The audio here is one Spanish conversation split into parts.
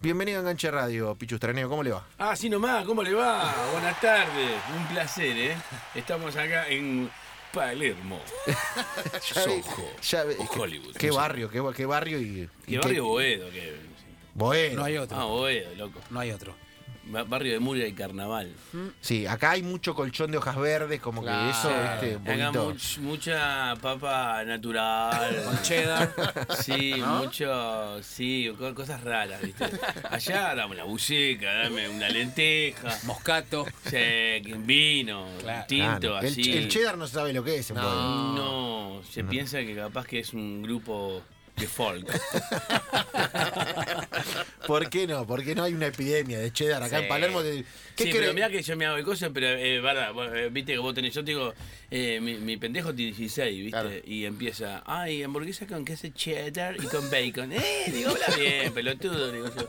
Bienvenido a Enganche Radio, Pichu Estraneo, ¿cómo le va? Ah, sí nomás, ¿cómo le va? Buenas tardes, un placer, ¿eh? Estamos acá en Palermo, Soho, ya ve- Hollywood. Qué barrio, qué, qué barrio y. y ¿Qué barrio Boedo? ¿Qué? Bueno. No hay otro. Ah, Boedo, loco. No hay otro. Ba- Barrio de Murcia y Carnaval. Sí, acá hay mucho colchón de hojas verdes, como que eso, viste, un Acá poquito. much- mucha papa natural. Con cheddar. Sí, ¿No? mucho, sí, co- cosas raras, ¿viste? Allá dame una buceca, dame una lenteja, Moscato. sí, un vino, Claro. tinto, Claro. Así. el cheddar no sabe lo que es. en No. No, se piensa que capaz que es un grupo de folk. ¿Por qué no? ¿Por qué no hay una epidemia de cheddar acá Sí. en Palermo? ¿Qué sí, pero mira que yo me hago cosas, pero eh, verdad, vos, eh, viste que vos tenés, yo te digo, eh, mi, mi pendejo tiene 16, viste, Claro. y empieza, ay, hamburguesa con queso cheddar y con bacon. Eh, digo, habla bien, pelotudo, digo yo.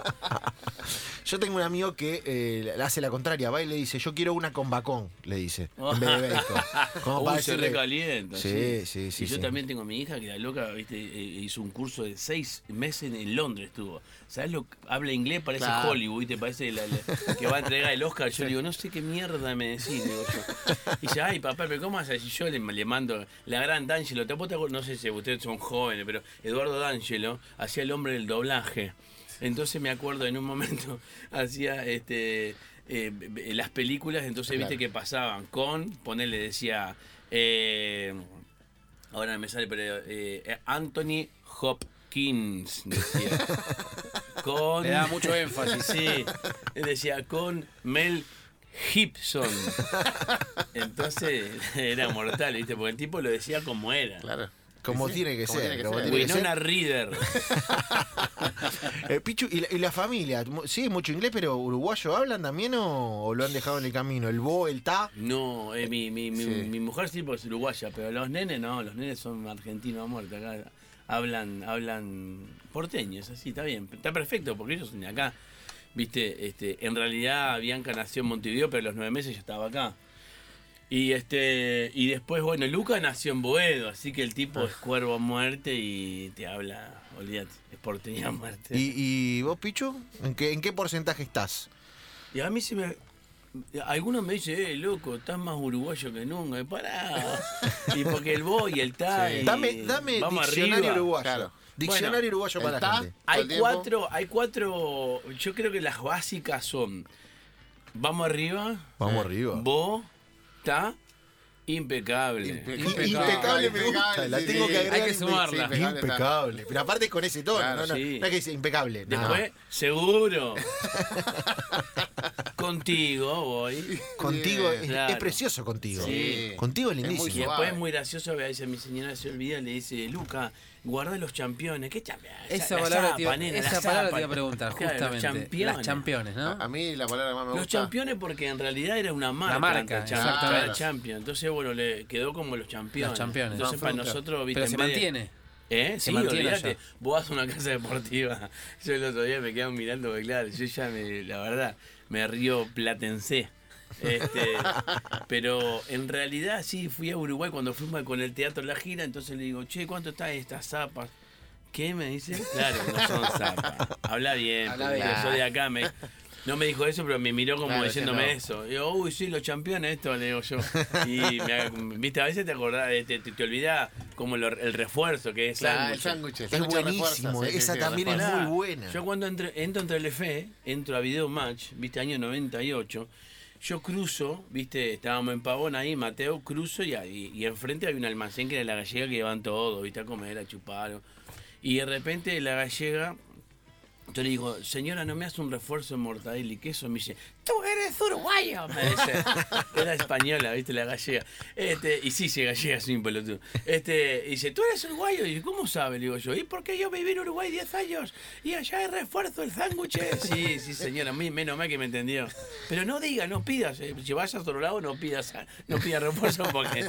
Yo tengo un amigo que eh, le hace la contraria, va y le dice, yo quiero una con bacon, le dice, en vez de bacon. Como Uy, para se decirle- recalienta. Sí, sí, sí, Y yo sí. también tengo a mi hija que la loca, viste, eh, hizo un curso de seis meses en, en Londres estuvo. ¿Sabes lo que habla inglés? Parece Claro. Hollywood, ¿viste? Parece la- la- que va a entregar el Oscar. Yo le digo, no sé qué mierda me decís, digo yo. Y dice, ay, papá, pero ¿cómo haces? Y yo le, le mando la gran D'Angelo. ¿Te, te no sé si ustedes son jóvenes, pero Eduardo D'Angelo hacía el hombre del doblaje. Entonces me acuerdo en un momento hacía este eh, las películas, entonces viste que pasaban con, ponerle decía, eh, ahora me sale, pero eh, Anthony Hopkins decía. con, Le da mucho énfasis. Sí, él decía con Mel Gibson. Entonces era mortal, ¿viste? Porque el tipo lo decía como era. Claro. Como Sí, tiene que como ser. tiene que como ser. tiene que ser. Winona Reader. Eh, Pichu, ¿y la, y la familia? ¿Sí, mucho inglés, pero uruguayo hablan también o, o lo han dejado en el camino? ¿El bo, el ta? No, eh, mi, mi, mi, Sí. mi mujer sí porque es uruguaya, pero los nenes no, los nenes son argentinos a muerte. Acá hablan, hablan porteños, así, está bien. Está perfecto porque ellos son de acá. Viste, este, en realidad Bianca nació en Montevideo, pero a los nueve meses yo estaba acá. Y este y después, bueno, Luca nació en Boedo, así que el tipo es cuervo a muerte y te habla, olvídate, es porteño a muerte. ¿Y, y vos, Pichu? ¿En qué, ¿En qué porcentaje estás? Y a mí se me. Algunos me dicen, eh, loco, estás más uruguayo que nunca. Y pará. y porque el voy y el ta. y Dame, dame vamos diccionario arriba. uruguayo. Claro. Diccionario Bueno, uruguayo para la ta, gente. Hay cuatro, hay cuatro. Yo creo que las básicas son. Vamos arriba. Vamos arriba. Vos, ta, impecable. Impe- Impecable me gusta, la sí, tengo sí. que agregar. Hay que sumarla. Sí, impecable. Impecable. Pero aparte con ese tono, Claro, no, no, sí. no es que dice impecable. no. Después, seguro. Contigo voy. Contigo, es, Claro. es precioso contigo. Sí. Contigo es Y lindísimo. suave. después es muy gracioso, a veces mi señora se olvida, le dice, Luca, guarda los championes. ¿Qué championes? Esa La palabra, zapa, te iba, nena, esa la palabra zapa. te iba a preguntar, Claro, justamente. Los championes. Las championes, ¿no? A mí la palabra más me Los gusta. championes porque en realidad era una marca. marca, antes, champ- exactamente. era champion. Entonces, bueno, le quedó como los championes. Los championes. Entonces, No, para nosotros, viste, Pero se mantiene. ¿Eh? Se Sí, mantiene olvídate. Vos vas a una casa deportiva. Yo el otro día me quedo mirando, porque claro, yo ya me, la verdad, me río platense. Este, pero en realidad sí, fui a Uruguay cuando fuimos con el teatro La Gira, entonces le digo, che, ¿cuánto está estas zapas? ¿Qué me dice? Claro, no son zapas. Habla bien, Habla bien. yo soy de acá. Me, no me dijo eso, pero me miró como Claro, diciéndome no. eso. Y digo, uy, sí, los campeones, esto le digo yo. Y me- viste, a veces te acordás, eh, te, te, te olvidás como lo- el refuerzo que es Claro, el sándwich. Es buenísimo, sí, esa sí, también es muy buena. Yo cuando entre- entro en Telefe, entro a Video Match, viste, año 98, yo cruzo, viste, estábamos en Pavón ahí, Mateo, cruzo y, ahí- y enfrente había un almacén que era la gallega que iban todo, viste, a comer, a chupar. Y de repente la gallega, yo le digo, señora, ¿no me hace un refuerzo de mortadela y queso? Me dice, tú eres uruguayo, me dice. Era española, viste, la gallega. Este, y sí, sí, gallega, un pelotudo. Este, y dice, ¿tú eres uruguayo? Y dice, ¿cómo sabe? Le digo yo, ¿y por qué yo viví en Uruguay 10 años? Y allá hay refuerzo el sándwich. Sí, sí, señora, menos mal que me entendió. Pero no diga, no pidas. eh, Si vas a otro lado, no pidas, no pidas refuerzo porque...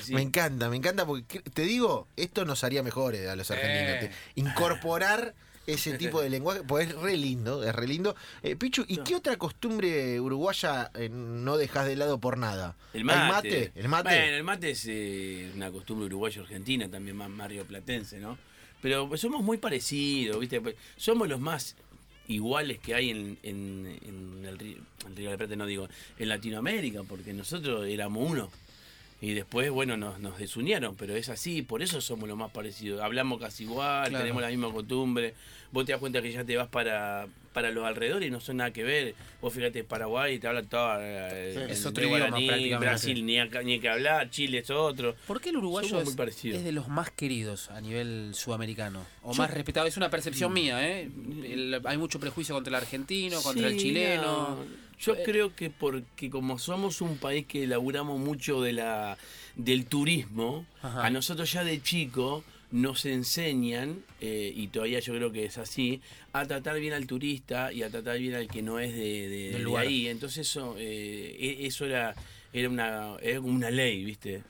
Así. Me encanta, me encanta porque te digo, esto nos haría mejores a los argentinos. Eh. Incorporar ese tipo de lenguaje, pues es re lindo, es re lindo. Eh, Pichu, ¿y qué otra costumbre uruguaya eh, no dejas de lado por nada? El ¿Hay mate. mate? ¿El mate? Bueno, el mate es eh, una costumbre uruguayo-argentina, también más mario platense, ¿no? Pero pues, somos muy parecidos, ¿viste? Pues, somos los más iguales que hay en, en, en el, Río- de la Plata, no digo, en Latinoamérica, porque nosotros éramos uno. Y después, bueno, nos, nos desunieron, pero es así, por eso somos lo más parecidos. Hablamos casi igual, Claro. tenemos la misma costumbre. Vos te das cuenta que ya te vas para, para los alrededores y no son nada que ver. Vos fíjate, Paraguay te hablan todo. eh, es otro idioma. Brasil ni, acá- ni que hablar, Chile es otro. ¿Por qué el uruguayo es, es de los más queridos a nivel sudamericano? O Yo- más respetado. Es una percepción mía, ¿eh? El- hay mucho prejuicio contra el argentino, contra el chileno. no. Yo Eh, creo que porque como somos un país que laburamos mucho de la del turismo, Ajá. a nosotros ya de chico nos enseñan, eh, y todavía yo creo que es así, a tratar bien al turista y a tratar bien al que no es de, de- Del de lugar. ahí. Entonces eso, eh, e- eso era, era una, era como una ley, ¿viste?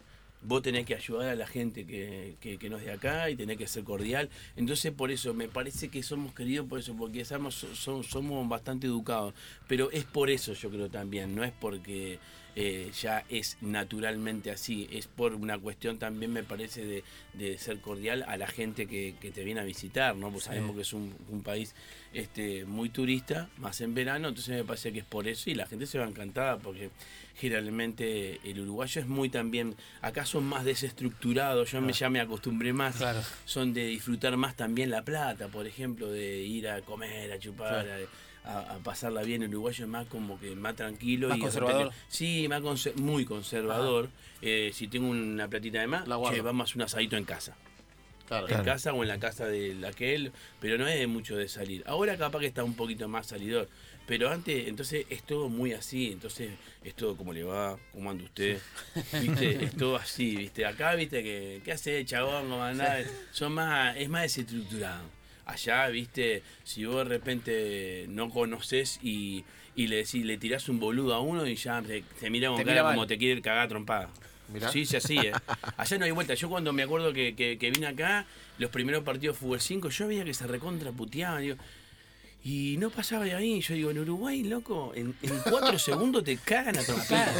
Vos tenés que ayudar a la gente que, que, que no es de acá y tenés que ser cordial. Entonces, por eso, me parece que somos queridos por eso, porque somos, somos bastante educados. Pero es por eso, yo creo también, no es porque eh, ya es naturalmente así, es por una cuestión también, me parece, de, de ser cordial a la gente que, que te viene a visitar, ¿no? Pues Sí. sabemos que es un, un país este, muy turista, más en verano, entonces me parece que es por eso y la gente se va encantada porque generalmente el uruguayo es muy también, acá son más desestructurados, yo me, ya me acostumbré más, Claro. son de disfrutar más también la plata, por ejemplo, de ir a comer, a chupar, Claro. a, a pasarla bien, el uruguayo es más como que más tranquilo. Más y conservador. repente- sí, más muy conservador. Eh, si tengo una platita de más, La che, vamos a hacer un asadito en casa Claro. Claro. en casa o en la casa de aquel, pero no es de mucho de salir. Ahora capaz que está un poquito más salidor, pero antes, entonces es todo muy así, entonces es todo como le va, cómo anda usted, viste, es todo así, viste. Acá, viste, que, ¿qué hace chabón? ¿Cómo andás? Son más, es más desestructurado. Allá, viste, si vos de repente no conoces y, y le decís, le tirás un boludo a uno y ya te, te mira con Te cara mira como te quiere cagar trompada. Mirá. Sí, sí, así, ¿eh? Allá no hay vuelta. Yo cuando me acuerdo que, que, que vine acá, los primeros partidos de fútbol 5, yo veía que se recontra puteaban, digo, y no pasaba de ahí. Yo digo, en Uruguay, loco, en, en cuatro segundos te cagan a trompada.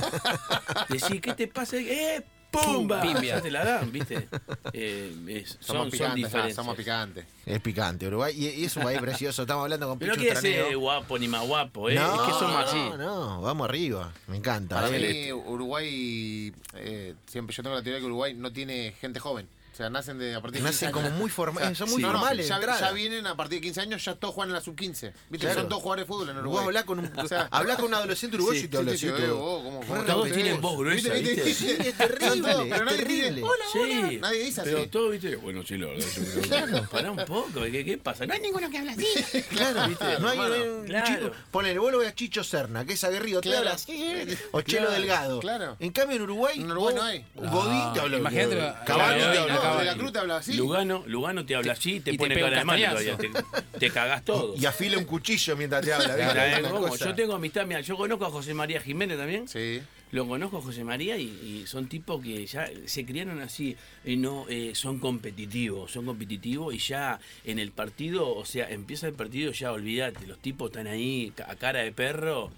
Decís, ¿qué te pasa? ¡Eh! ¡Pumba! Pimbia. Ya te la dan, ¿viste? Eh, es- Somos son, son picantes, ah, somos picantes. Es picante, Uruguay. Y, y es un país precioso. Estamos hablando con Pero no Pichu quiere ser guapo ni más guapo, ¿eh? No, es que somos así. no, no, vamos arriba. Me encanta. Para eh. mí, Uruguay, eh, siempre yo tengo la teoría que Uruguay no tiene gente joven. O sea, nacen de a partir de 15 Nacen como años. muy formales, son muy No, no, formales. de ya, ya vienen a partir de 15 años, ya todos juegan en la sub-15. ¿Viste? Claro. Son todos jugadores de fútbol en Vos Uruguay. hablás con un, O sea, hablás con un adolescente uruguayo Sí, y te habla Sí, sí, así sí, vos, ¿cómo- cómo te Todos tienen voz gruesa, ¿Viste? ¿viste? Sí, es terrible, todos, es pero nadie terrible. "Hola, hola". Sí, Nadie dice pero así. todo, viste, bueno, sí, yo creo. Pará un poco, ¿qué, qué pasa? No hay ninguno que habla así. Claro, ¿viste? no hay, no hay un Claro. chico. Ponele, vos lo ves a Chicho Serna, que es aguerrido, te Claro. habla así, o Chelo Claro, Delgado. claro. En cambio, en Uruguay, En Uruguay vos- no hay. Godín te habla Imagínate, claro, te habla De la Cruz te habla así. Lugano, Lugano te habla así, te y te pone un cara de todavía, te, te cagás todo. y afila un cuchillo mientras te habla. ¿viste? Cosa. Yo tengo amistad, mira, yo conozco a José María Jiménez también. Sí. Lo conozco a José María y, y son tipos que ya se criaron así, y no eh, son competitivos, son competitivos y ya en el partido, o sea, empieza el partido, ya olvídate, los tipos están ahí a cara de perro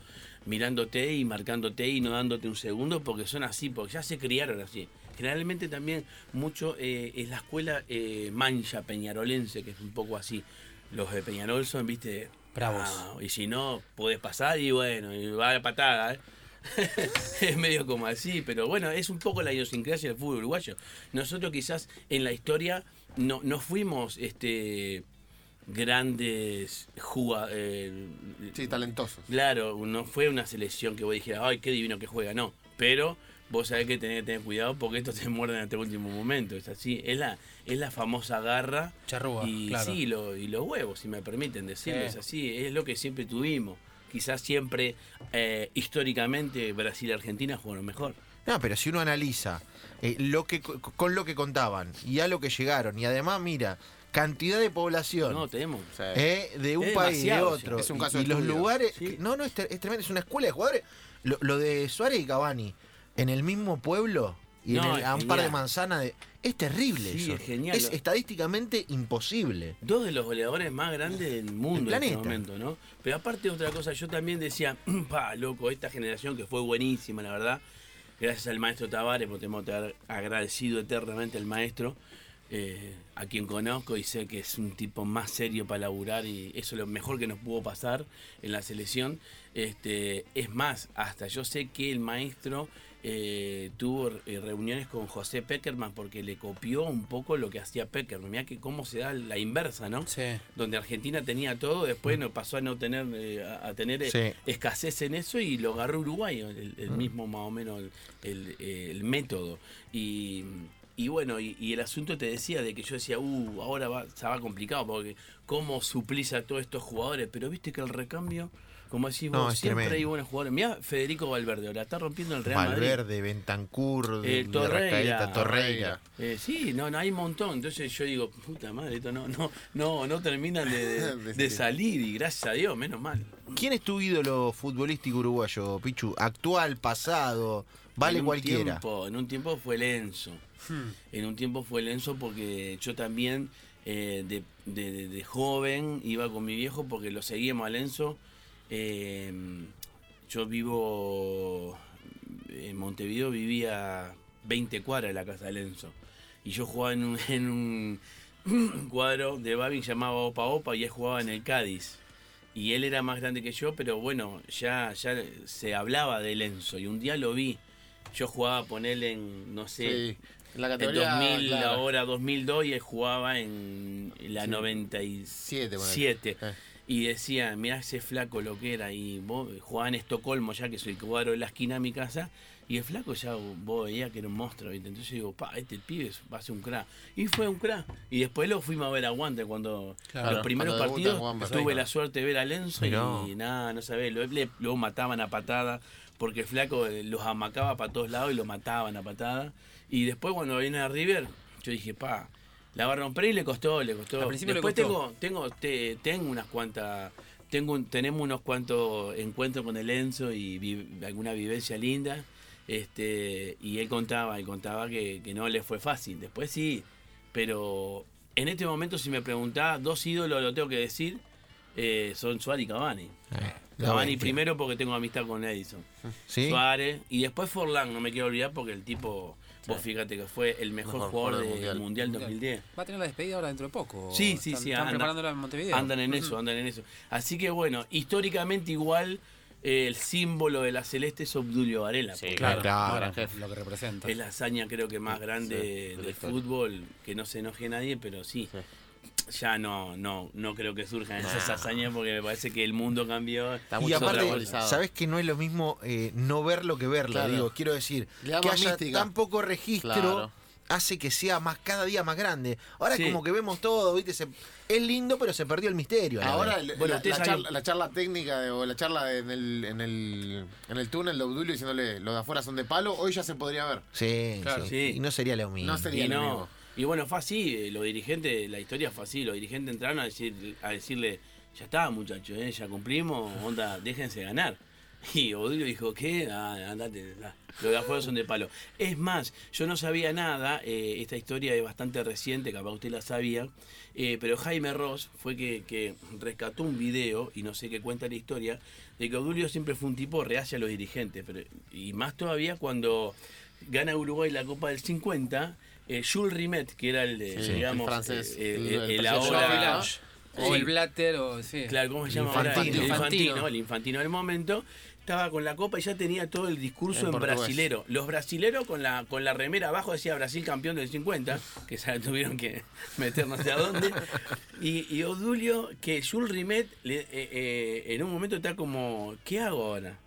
mirándote y marcándote y no dándote un segundo porque son así, porque ya se criaron así. Generalmente también mucho eh, es la escuela eh, mancha peñarolense, que es un poco así. Los de Peñarol son, viste, Bravos. ah, y si no, podés pasar y bueno, y va la patada, ¿eh? es medio como así, pero bueno, es un poco la idiosincrasia del fútbol uruguayo. Nosotros quizás en la historia no, no fuimos este grandes jugadores. Sí, talentosos. Claro, no fue una selección que vos dijeras, ay, qué divino que juega, no. Pero vos sabés que tenés que tener cuidado porque estos te muerden hasta el último momento. Es así, es la, es la famosa garra. Charrúa, y claro. sí, lo- y los huevos, si me permiten decirlo, es así, es lo que siempre tuvimos. Quizás siempre, eh, históricamente, Brasil y Argentina jugaron mejor. No, pero si uno analiza eh, lo que con lo que contaban y a lo que llegaron, y además, mira, cantidad de población. No, tenemos. O sea, eh, de un país de demasiado, otro. Es un y- caso y, de los lugares Sí. no no es, es tremendo es una escuela de jugadores lo, lo de Suárez y Cavani en el mismo pueblo y en el- a un par de manzanas de es terrible Sí, eso es genial. es estadísticamente imposible Dos de los goleadores más grandes del mundo en este momento, ¿no? Pero aparte otra cosa, yo también decía, pa, loco, esta generación que fue buenísima, la verdad, gracias al maestro Tavares, porque tenemos agradecido eternamente al maestro, eh, a quien conozco y sé que es un tipo más serio para laburar y eso es lo mejor que nos pudo pasar en la selección. Este, es más, hasta yo sé que el maestro eh, tuvo eh, reuniones con José Peckerman porque le copió un poco lo que hacía Peckerman. Mira que cómo se da la inversa, ¿no? Sí. Donde Argentina tenía todo, después no pasó a no tener eh, a tener Sí. escasez en eso y lo agarró Uruguay, el, el mismo más o menos el, el- el método. Y, y bueno, y, y el asunto te decía de que yo decía, uh, ahora va, se va complicado porque cómo suplís a todos estos jugadores, pero viste que el recambio, como decís vos, siempre tremendo. hay buenos jugadores. Mira Federico Valverde, ahora está rompiendo el Real Madrid. Valverde, Bentancur, Eh, Torreira. Torreira. Eh, sí, no, no hay un montón. Entonces yo digo, puta madre, esto no, no, no, no terminan de, de- De de salir y gracias a Dios, menos mal. ¿Quién es tu ídolo futbolístico uruguayo, Pichu? Actual, pasado, vale en cualquiera. Tiempo, en un tiempo fue Lenzo. En un tiempo fue Lenzo porque yo también eh, de, de- de- de joven iba con mi viejo porque lo seguíamos a Lenzo. Eh, yo vivo en Montevideo, vivía 20 cuadras de la casa de Lenzo. Y yo jugaba en un, en un cuadro de Babin llamado Opa Opa y él jugaba en el Cádiz. Y él era más grande que yo, pero bueno, ya, ya se hablaba de Lenzo. Y un día lo vi. Yo jugaba a ponerle en, no sé, Sí. La en categoría. 2000, claro, ahora 2002, y él jugaba en la Sí. 97. Siete, ponele. Eh. Y decía, mirá ese flaco lo que era. Y vos jugaba en Estocolmo, ya que es el cuadro de la esquina de mi casa. Y el flaco ya vos veías que era un monstruo. ¿viste? Entonces yo digo, pa, este pibe va a ser un crack. Y fue un crack. Y después lo fuimos a ver a Wander cuando Claro, los primeros cuando partidos tuve la suerte de ver a Lenzo y nada, no sabés. Lo, mataban a patada. Porque el flaco eh, los amacaba para todos lados y lo mataban a patada. Y después cuando viene a River, yo dije, pa, la va a romper y le costó, le costó. Al principio le después costó. tengo, tengo, te- tengo unas cuantas, tengo un- tenemos unos cuantos encuentros con el Enzo y vi- alguna vivencia linda. Este, y él contaba, él contaba que, que no le fue fácil. Después sí, pero en este momento si me preguntás, dos ídolos lo tengo que decir, eh, son Suárez y Cavani. Eh, Cavani bestia. primero porque tengo amistad con Edison. ¿Sí? Suárez y después Forlán, no me quiero olvidar porque el tipo, vos fíjate que fue el mejor, Mejor jugador jugador del Mundial. Mundial 2010. Va a tener la despedida ahora dentro de poco. Sí, sí, Están- sí, Están anda- preparándola en Montevideo. Andan en eso, andan en eso. Así que bueno, históricamente igual eh, el símbolo de la celeste es Obdulio Varela. Sí, porque Claro, Claro. lo que representa. Es la hazaña creo que más grande Sí, del fútbol, que no se enoje nadie, pero sí. Ya no, no, no creo que surjan esas hazañas porque me parece que el mundo cambió. Está Y aparte, sabes que no es lo mismo eh, no verlo que verlo, Claro. digo, quiero decir, que haya mística. tan poco registro Claro. hace que sea más cada día más grande. Ahora Sí. es como que vemos todo, ¿viste? Se- es lindo, pero se perdió el misterio. la Ahora vez. el- Bueno, la, charla, la charla técnica de- o la charla en el, en el, en el túnel de Obdulio diciéndole los de afuera son de palo, hoy ya se podría ver. Sí, Claro. sí. Sí. Y no sería lo mismo. No sería Y lo no. mismo. Y bueno, fue así, eh, los dirigentes, la historia fue así, los dirigentes entraron a decir, a decirle, ya está muchachos, eh, ya cumplimos, onda, déjense ganar. Y Odilio dijo, ¿qué? Ah, andate, da. los de afuera son de palo. Es más, yo no sabía nada, eh, esta historia es bastante reciente, capaz usted la sabía, pero Jaime Ross fue que, rescató un video, y no sé qué cuenta la historia, de que Odulio siempre fue un tipo reacio a los dirigentes, y más todavía cuando gana Uruguay la Copa del 50, eh, Jules Rimet, que era el, de, Sí, digamos, el francés, eh, el- eh, el el presidente ahora-. O Sí. el Blatter, o sí. Claro, ¿cómo se llama Infantino. ahora? El Infantino. el infantino del momento. Estaba con la copa y ya tenía todo el discurso En brasilero. Los brasileros con la con la remera abajo decía Brasil campeón del 50, que se tuvieron que meter no sé a dónde. Y, y Odulio, que Jules Rimet le- eh, eh, en un momento está como, ¿qué hago ahora?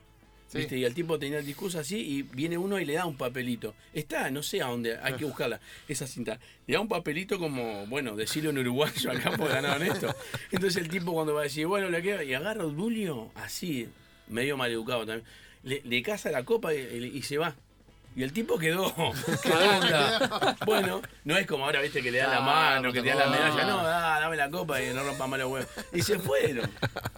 Sí. ¿Viste? Y el tipo tenía el discurso así y viene uno y le da un papelito. Está, no sé a dónde, hay que buscarla, esa cinta. Le da un papelito como, bueno, decirlo en uruguayo acá porque ganaron esto. Entonces el tipo cuando va a decir, bueno, le queda, y agarra a Odulio así, medio maleducado también, le, le caza la copa y, y se va. Y el tipo quedó. ¿Qué onda? Bueno, no es como ahora, viste, que le da la mano, que te da la medalla. No, da, dame la copa y no rompa más los huevos. Y se fueron.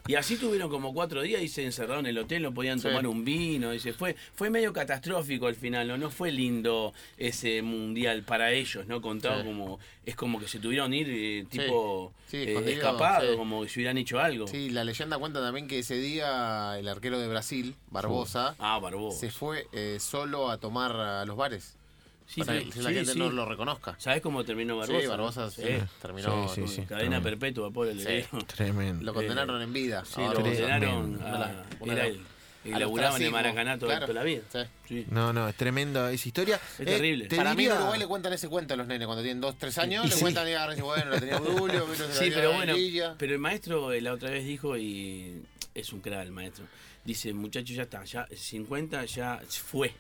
Y así tuvieron como cuatro días y se encerraron en el hotel, no podían Sí. tomar un vino. Y se fue. Fue medio catastrófico al final, ¿no? No fue lindo ese mundial para ellos, ¿no? Contado Sí. como. Es como que se tuvieron ir eh, tipo Sí, eh, escapado, sí. como si hubieran hecho algo. Sí, la leyenda cuenta también que ese día el arquero de Brasil, Barbosa, Ah, Barbosa. se fue eh, solo a tomar a los bares. Sí, para que la sí, gente sí. no lo reconozca. ¿Sabes cómo terminó Barbosa? Sí, Barbosa sí, terminó. Sí, sí, sí. Cadena tremendo. perpetua, pobre Sí. digo. Tremendo. Lo condenaron en vida. Sí, lo a- condenaron a. Era a el. Al El laburaba en el Maracaná toda, claro. toda la vida. Sí. Sí. No, no, es tremenda esa historia. Es terrible. te Para mí en Uruguay le cuentan ese cuento a los nenes cuando tienen 2, 3 años. Y le sí. cuentan y y dicen, bueno, la tenía Julio, Sí, pero bueno, Lilla. pero el maestro eh, la otra vez dijo y es un crack el maestro. Dice, muchachos, ya está, ya 50 ya fue.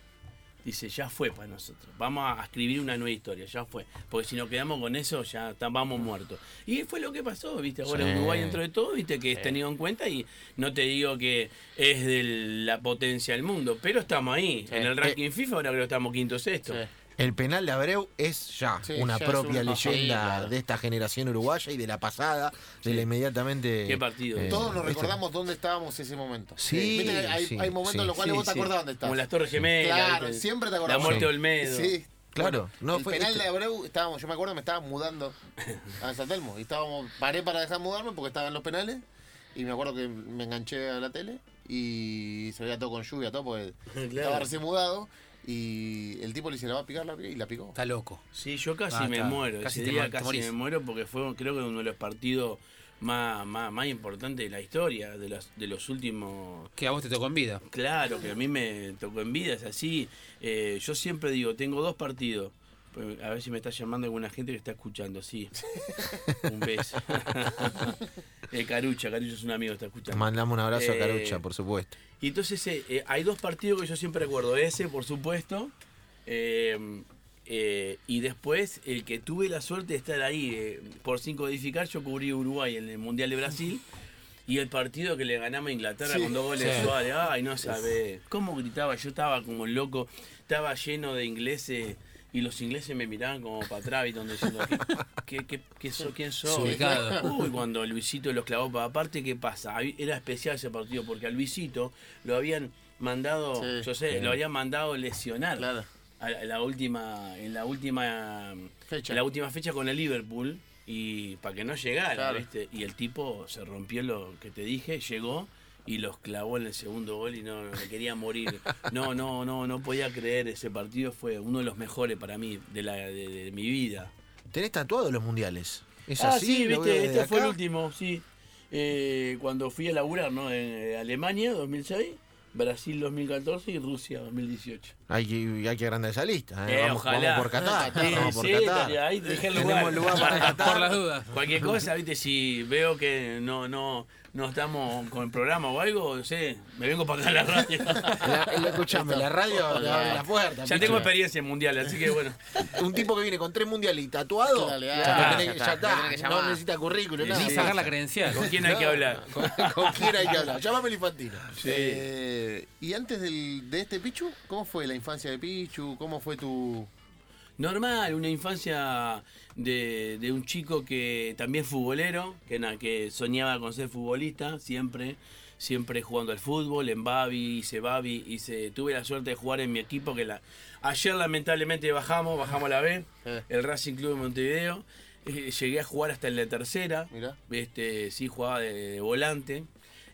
Dice, ya fue para nosotros. Vamos a escribir una nueva historia, ya fue. Porque si nos quedamos con eso, ya está- vamos muertos. Y fue lo que pasó, ¿viste? Ahora Sí. Uruguay dentro de todo, ¿viste? Que es tenido en cuenta y no te digo que es de la potencia del mundo, pero estamos ahí. Sí. En el ranking FIFA ahora creo que estamos quinto sexto. El penal de Abreu es ya Sí, una ya propia un- sí, leyenda claro. de esta generación uruguaya y de la pasada, de la inmediatamente. Qué partido. Todos nos recordamos dónde estábamos ese momento. Sí, Viste que hay, sí, hay momentos sí. en los cuales Sí, vos te sí. acordás dónde estás. Como las Torres Gemelas. Claro, siempre te La acordás. muerte Sí. de Olmedo. Sí. Claro, no el fue penal este- de Abreu, estábamos, yo me acuerdo, me estaba mudando a San Telmo. Y estábamos, paré para dejar mudarme porque estaba en los penales. Y me acuerdo que me enganché a la tele y se veía todo con lluvia, todo, porque estaba recién mudado. Y el tipo le dice, la va a picar, la pica", y la picó. Está loco. Sí, yo casi Ah, me está. muero. Casi Ese te día te casi morís. me muero porque fue creo que uno de los partidos más, más, más importantes de la historia, de los, de los últimos... Que a vos te tocó en vida. Claro, que a mí me tocó en vida, es así. Eh, yo siempre digo, tengo dos partidos. Pues, A ver si me está llamando alguna gente que está escuchando, sí. Un beso. Eh, Carucha, Carucha es un amigo que está escuchando. Mandamos un abrazo a Eh, Carucha, por supuesto. Y entonces eh, eh, hay dos partidos que yo siempre recuerdo. Ese, por supuesto. eh, eh, y después el que tuve la suerte de estar ahí. eh, por sin codificar, yo cubrí Uruguay en el Mundial de Brasil. Y el partido que le ganamos a Inglaterra Sí, con dos goles de sí. Suárez. Ay, no sabés. ¿Cómo gritaba? Yo estaba como loco. Estaba lleno de ingleses. Y los ingleses me miraban como para atrás. Donde diciendo, ¿qué, qué, qué, qué so- ¿quién? Desubicado. Uy, cuando Luisito los clavó para aparte, ¿qué pasa? Era especial ese partido porque a Luisito lo habían mandado, Sí. yo sé, Sí. lo habían mandado lesionar Claro. a la, a la última, en la última Fecha. en la última fecha con el Liverpool y para que no llegara, Claro. ¿viste? Y el tipo se rompió lo que te dije, llegó y los clavó en el segundo gol y no, no me quería morir. No, no, no, no podía creer ese partido fue uno de los mejores para mí de la de, de mi vida. Tenés tatuados los mundiales. ¿Es ah, así? sí, viste, este fue el último, sí. Eh, cuando fui a laburar, ¿no? En eh, Alemania 2006, Brasil 2014 y Rusia 2018. Hay que, hay que agrandar esa lista. ¿eh? Eh, vamos, ojalá. vamos por Qatar. Sí, vamos por sí, Qatar. ahí dejé el lugar para Qatar. Por las dudas. Cualquier cosa, viste, si veo que no, no, no estamos con el programa o algo, no sé, me vengo para acá a la radio. La, la- escuchame, la radio abre la puerta. ya picho. tengo experiencia en mundial, así que bueno. Un tipo que viene con tres mundiales y tatuado, Dale, ya, tenés está, ya no necesita currículum, nada. Ni Sí. sacar la credencial. ¿Con quién hay que hablar? ¿Con, con quién hay que hablar? Llámame el infantino. Eh, y antes del, de este Pichu, ¿cómo fue la infancia de Pichu? ¿Cómo fue tu...? Normal, una infancia de, de un chico que también futbolero, que, na- que soñaba con ser futbolista, siempre, siempre jugando al fútbol, en Babi, hice Babi, hice, tuve la suerte de jugar en mi equipo, que la, ayer lamentablemente bajamos, bajamos a la B, Eh. el Racing Club de Montevideo, Eh, llegué a jugar hasta en la tercera, Mirá. este, sí jugaba de, de volante.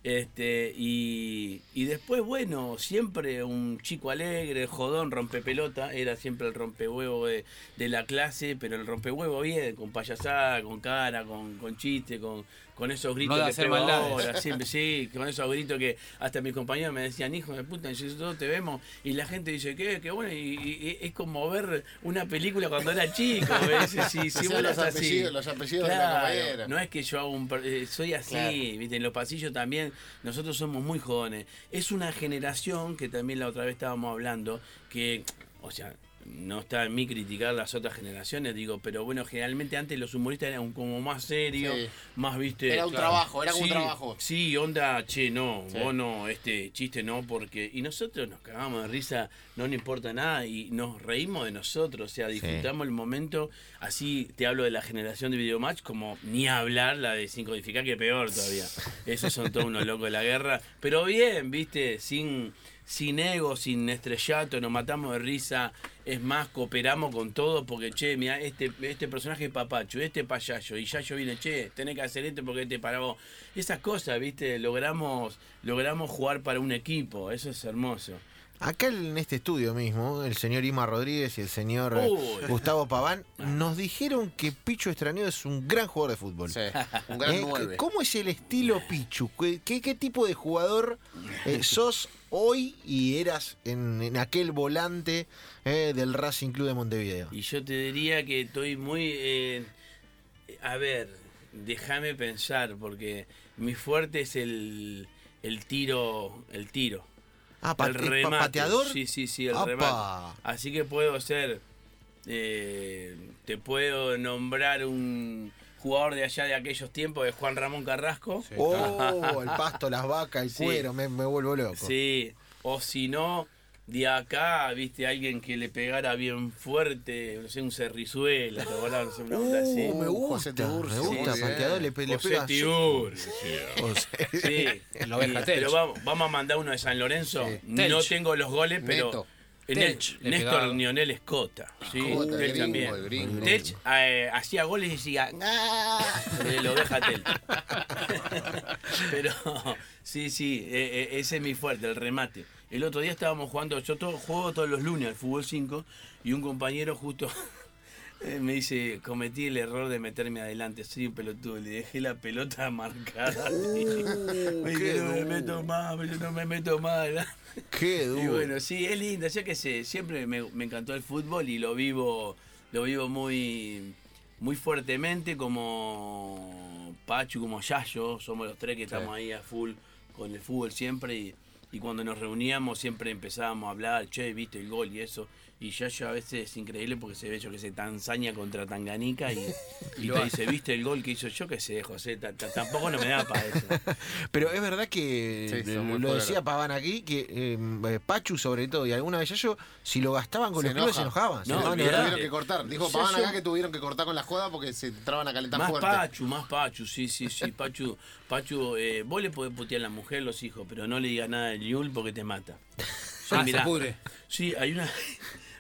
Este, y, y después, bueno, siempre un chico alegre, jodón, rompepelota, era siempre el rompehuevo de, de la clase, pero el rompehuevo bien, con payasada, con cara, con, con chiste, con, con esos gritos de que hacer ahora, siempre, sí, con esos gritos que hasta mis compañeros me decían, hijo de puta, nosotros te vemos, y la gente dice, ¿qué? Qué bueno, y, y- y es como ver una película cuando era chico, ¿ves? Sí, sí, Hacía bueno, los así. apellidos- los apellidos de la Claro, compañera. No es que yo hago un eh, soy así, Claro. viste, en los pasillos también, nosotros somos muy jóvenes. Es una generación que también la otra vez estábamos hablando, que, o sea, no está en mí criticar las otras generaciones, digo, pero bueno, generalmente antes los humoristas eran como más serios, Sí. más, viste. Era un trabajo, era como un trabajo. Sí, onda, che, no, Sí. vos no, este chiste no, porque. Y nosotros nos cagamos de risa, no nos importa nada y nos reímos de nosotros, o sea, disfrutamos el momento. Así te hablo de la generación de Videomatch, como ni hablar la de sin codificar, que peor todavía. Esos son todos unos locos de la guerra, pero bien, viste, sin. Sin ego, sin estrellato, nos matamos de risa. Es más, cooperamos con todo porque, che, mira, este, este personaje es papacho, este payayo, y ya yo vine, che, tenés que hacer esto porque este para vos. Esas cosas, viste, logramos, logramos jugar para un equipo, eso es hermoso. Acá en este estudio mismo, el señor Ima Rodríguez y el señor Uy. Gustavo Paván nos dijeron que Pichu Estraneo es un gran jugador de fútbol. Sí, un gran Eh, 9. ¿Cómo es el estilo Pichu? ¿Qué, tipo de jugador eh, sos hoy y eras en, en aquel volante eh, del Racing Club de Montevideo? Y yo te diría que estoy muy... eh, a ver, déjame pensar, porque mi fuerte es el, el tiro, el tiro. Ah, el remate. pateador. Sí, sí, sí, el remate. Así que puedo ser... eh, te puedo nombrar un jugador de allá de aquellos tiempos, de Juan Ramón Carrasco. Oh, el pasto, las vacas, el Sí. cuero, me, me vuelvo loco. Sí, o si no, de acá, viste, alguien que le pegara bien fuerte, no sé, un cerrizuela, ¿te? No sé, una onda así. Uh, me José gusta, me gusta, pateador, le, le José pega. Sí, La oveja Y- pero vamos, vamos a mandar uno de San Lorenzo. Sí. No tengo los goles, pero. Neto. Eh, Néstor. Lionel Escota. Sí, Telch gringo, también. gringo. Telch eh, hacía goles y decía. "Ah", de la oveja Telch. Pero sí, sí, eh, eh, ese es mi fuerte, el remate. El otro día estábamos jugando, yo todo, juego todos los lunes al fútbol 5 y un compañero justo eh, me dice, cometí el error de meterme adelante, soy un pelotudo, le dejé la pelota marcada. me qué dije, no me meto más, yo no me meto más adelante". Qué Y duro. bueno, sí, es lindo, yo que sé, siempre me, me encantó el fútbol y lo vivo, lo vivo muy, muy fuertemente como Pachu, como Yayo, somos los tres que estamos ahí a full con el fútbol siempre y, y cuando nos reuníamos siempre empezábamos a hablar, che, viste el gol y eso. Y Yayo a veces es increíble porque se ve yo que sé, Tanzania contra Tanganica y, y te dice, viste el gol que hizo yo que sé, José, ta- ta- tampoco no me da para eso. Pero es verdad que Sí, eh, lo decía. Paván aquí, que eh, Pachu sobre todo y alguna vez yo, si lo gastaban con Se los clubes se enoja. enojaban. se No, verdad. Tuvieron que cortar. Dijo Paván acá que tuvieron que cortar con la joda porque se entraban a calentar Más fuerte. Pachu, más Pachu, sí, sí, sí. Pachu, Pachu eh, vos le podés putear a la mujer, los hijos, pero no le digas nada del Yul porque te mata. Sí, Ah, se pudre. Sí, hay una,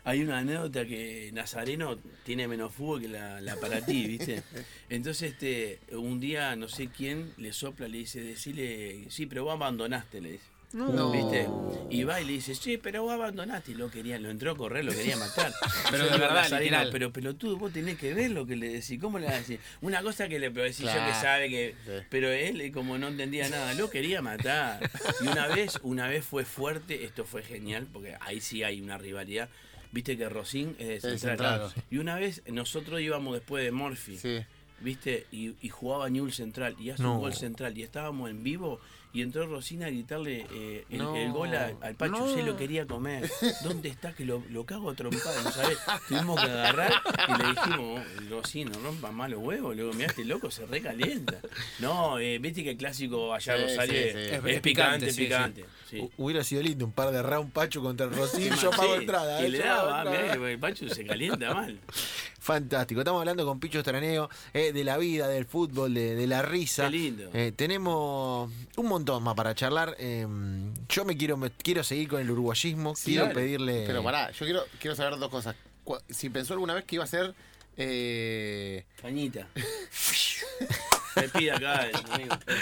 hay una anécdota que Nazareno tiene menos fútbol que la, la para ti, ¿viste? Entonces, este, un día, no sé quién le sopla, le dice, decirle, sí, pero vos abandonaste, le dice. No. ¿Viste? Y va y le dice, sí, pero vos abandonaste. Y lo quería, lo entró a correr, lo quería matar. Pero de verdad, Nazareno. Pero pelotudo, vos tenés que ver lo que le decís. ¿Cómo le vas a decir? Una cosa que le puedo decir yo que Claro. sabe que. Sí. Pero él, eh, como no entendía nada, lo quería matar. Y una vez, una vez fue fuerte, esto fue genial, porque ahí sí hay una rivalidad. Viste que Rosín es central. Y una vez nosotros íbamos después de Morphy. Sí. ¿Viste? Y, y jugaba Newell Central y hace No. un gol central y estábamos en vivo y entró Rosina a gritarle eh, el, No. el gol a- al Pacho, No. se lo quería comer. ¿Dónde está que lo, lo cago a trompada? ¿No sabés? Tuvimos que agarrar y le dijimos, Rosina, no rompa más los huevos. Luego, mirá, este loco se recalienta. No, eh, viste que el clásico allá Sí, Rosario sí, es, sí. es Es picante, picante, sí, picante. sí. Hu- Hubiera sido lindo un par de round Pachu contra el Rosín, Sí, yo pago sí, entrada. Y eh, le daba, entrada. mirá, el Pacho se calienta mal. Fantástico, estamos hablando con Picho Estraneo eh, de la vida, del fútbol, de, de la risa. Qué lindo. Eh, tenemos un montón más para charlar. eh, yo me quiero me quiero seguir con el uruguayismo. Sí, quiero pedirle. Pero pará, yo quiero, quiero saber dos cosas. Si pensó alguna vez que iba a ser. Eh, Cañita. Me pide acá.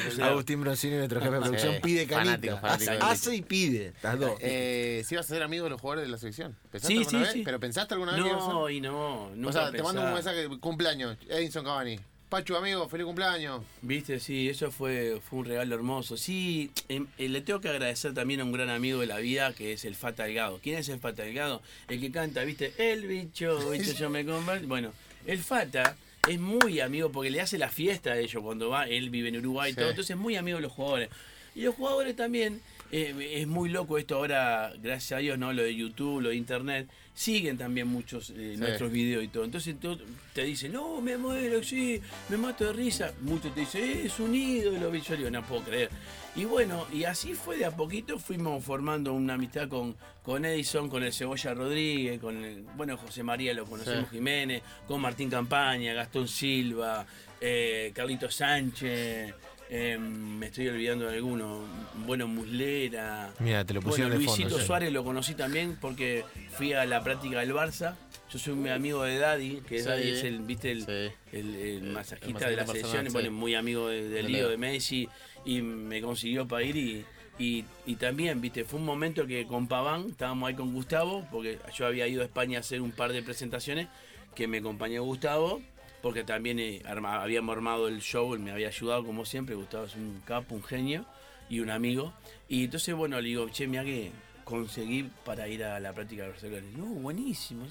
O sea, Agustín Broncini, nuestro jefe de producción, Sí, pide canita. fanático, fanático hace, y pide. Las dos. eh, si ibas a ser amigo de los jugadores de la selección. ¿Pensaste Sí, alguna sí, vez? sí. ¿Pero pensaste alguna vez? No, y no, nunca O sea, te mando un mensaje, cumpleaños, Edinson Cavani. Pachu, amigo, feliz cumpleaños. Viste, sí, eso fue, fue un regalo hermoso. Sí, em, eh, le tengo que agradecer también a un gran amigo de la vida que es el Fata Delgado. ¿Quién es el Fata Delgado? El que canta, viste, el bicho, bicho, yo me convierto. Bueno, el Fata es muy amigo porque le hace la fiesta a ellos cuando va, él vive en Uruguay y Sí. todo, entonces es muy amigo de los jugadores. Y los jugadores también, eh, es muy loco esto ahora, gracias a Dios, ¿no? Lo de YouTube, lo de Internet, siguen también muchos eh, Sí. nuestros videos y todo. Entonces tú- te dicen, no, me muero, sí, me mato de risa. Muchos te dicen, "Eh, es un ídolo, yo digo, no puedo creer. Y bueno, y así fue de a poquito, fuimos formando una amistad con, con Edison, con el Cebolla Rodríguez, con el, bueno, José María lo conocemos, Sí. Jiménez, con Martín Campaña, Gastón Silva, eh, Carlito Sánchez, eh, me estoy olvidando de alguno, bueno, Muslera. Mira, te lo pusieron Bueno, de fondo. Luisito sí. Suárez lo conocí también porque fui a la práctica del Barça. Yo soy un amigo de Daddy, que Sí. Daddy es el, viste, el, Sí. el, el masajista de la personal, selección, bueno, muy amigo de, de De Lío, de Messi, y me consiguió para ir y, Y, y también, viste, fue un momento que con Paván estábamos ahí con Gustavo, porque yo había ido a España a hacer un par de presentaciones, que me acompañó Gustavo, porque también eh, arma- habíamos armado el show, él me había ayudado como siempre, Gustavo es un capo, un genio y un amigo. Y entonces, bueno, le digo, che, mira que conseguí para ir a la práctica de Barcelona. No, buenísimo.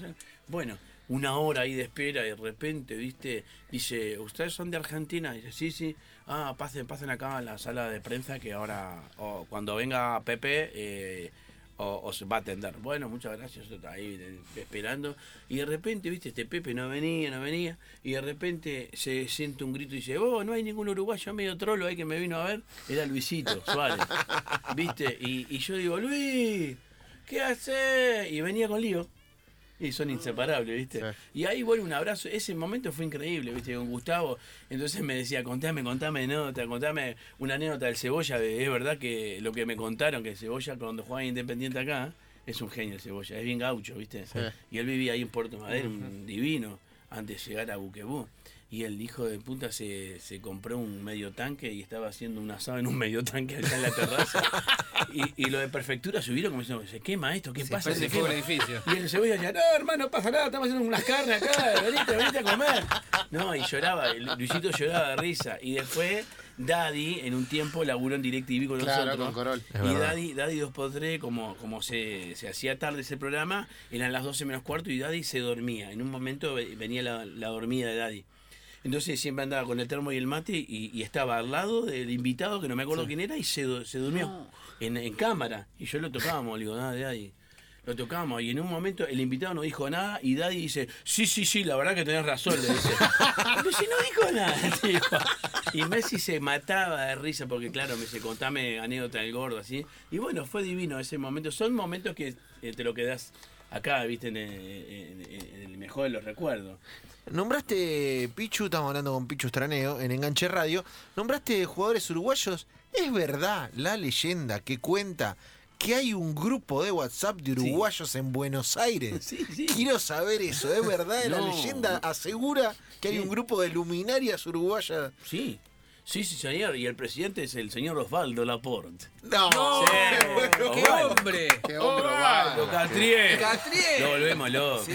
bueno, una hora ahí de espera y de repente, viste, dice, ¿ustedes son de Argentina? dice, sí, sí. Ah, pasen, pasen acá a la sala de prensa que ahora, cuando venga Pepe, eh, o- os va a atender. Bueno, muchas gracias, yo estaba ahí eh, esperando. Y de repente, viste, este Pepe no venía, no venía. Y de repente se siente un grito y dice, oh, no hay ningún uruguayo medio trolo ahí que me vino a ver. Era Luisito Suárez. ¿Viste? Y, y yo digo, Luis, ¿qué hace? Y venía con lío. Y son inseparables, ¿viste? Sí. Y ahí, bueno, un abrazo. Ese momento fue increíble, ¿viste? Con Gustavo. Entonces me decía, contame, contame anécdota, contame una anécdota del Cebolla. de- Es verdad que lo que me contaron, que Cebolla cuando jugaba en Independiente acá, es un genio el Cebolla. Es bien gaucho, ¿viste? Sí. Y él vivía ahí en Puerto Madero, un divino, antes de llegar a Buquebú. Y el hijo de puta se, se compró un medio tanque y estaba haciendo un asado en un medio tanque allá en la terraza. y, y lo de prefectura subieron como diciendo, ¿se quema esto? ¿Qué Se pasa? ¿Se quema?". edificio. Y el cebolla decía, no, hermano, no pasa nada, estamos haciendo unas carnes acá, venite, venite a comer. No, y lloraba, el Luisito lloraba de risa. Y después, Daddy, en un tiempo, laburó en DirecTV con Claro, nosotros. con Corol. Y. Daddy, Daddy 2x3, como, como se, se hacía tarde ese programa, eran las 12 menos cuarto y Daddy se dormía. En un momento ve- venía la, la dormida de Daddy. Entonces siempre andaba con el termo y el mate y, y estaba al lado del invitado, que no me acuerdo quién era, y se, se durmió en, en cámara. Y yo lo tocábamos, le digo, nada, Daddy. Lo tocamos y en un momento el invitado no dijo nada y Daddy dice, sí, sí, sí, la verdad que tenés razón, le dice. Pero si no dijo nada, tío. Y Messi se mataba de risa porque, claro, me dice, contame anécdota del gordo, así. Y bueno, fue divino ese momento. Son momentos que eh, te lo quedas acá, viste, en, el- en- en el mejor de los recuerdos. Nombraste Pichu, estamos hablando con Pichu Estraneo en Enganche Radio. Nombraste jugadores uruguayos. ¿Es verdad la leyenda que cuenta que hay un grupo de WhatsApp de uruguayos en Buenos Aires? Sí, sí. Quiero saber eso. ¿Es verdad? La leyenda asegura que hay Sí. un grupo de luminarias uruguayas. Sí, sí, sí, señor. Y el presidente es el señor Osvaldo Laporte. No, Sí. ¡Qué Osvaldo. hombre! Qué hombre, Osvaldo Osvaldo. Catriel. Catriel. Lo volvemos loco.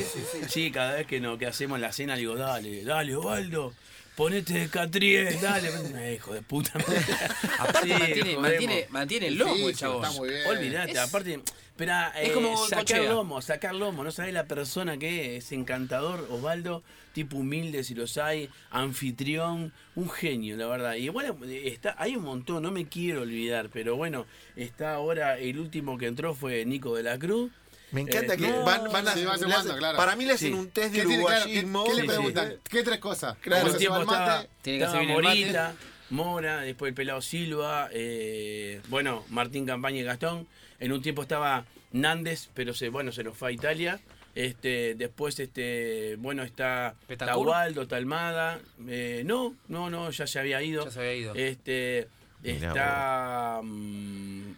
Sí, cada vez que, no, que hacemos la cena, digo, dale, dale, Osvaldo. Ponete de Catriel, dale. Eh, hijo de puta. Aparte Sí, mantiene, mantiene, mantiene el lomo el Difícil, chabón. está muy bien. Olvídate, Es- aparte, pero es eh, como sacar Cochea. lomo, sacar lomo, no sabés la persona que es, es encantador, Osvaldo, tipo humilde si los hay, anfitrión, un genio, la verdad. Y bueno, está, hay un montón, no me quiero olvidar, pero bueno, está ahora, el último que entró fue Nico de la Cruz. Me encanta Eh, que no, van, van a, sí, va le sumando, hacen- claro. Para mí le hacen Sí. un test de ¿Qué, claro, ¿qué, uruguayismo. qué le Sí, preguntan? ¿Qué tres cosas? Claro, en ¿Cómo un se tiempo el estaba, mate? Tiene que hacer. Morita, Mora, después el pelado Silva, eh, bueno, Martín Campaña y Gastón. En un tiempo estaba Nández, pero se, bueno, se nos fue a Italia. Este, después, este, bueno, está. Tahualdo, Talmada. eh, no, no, no, ya se había ido. Ya se había ido. Este, está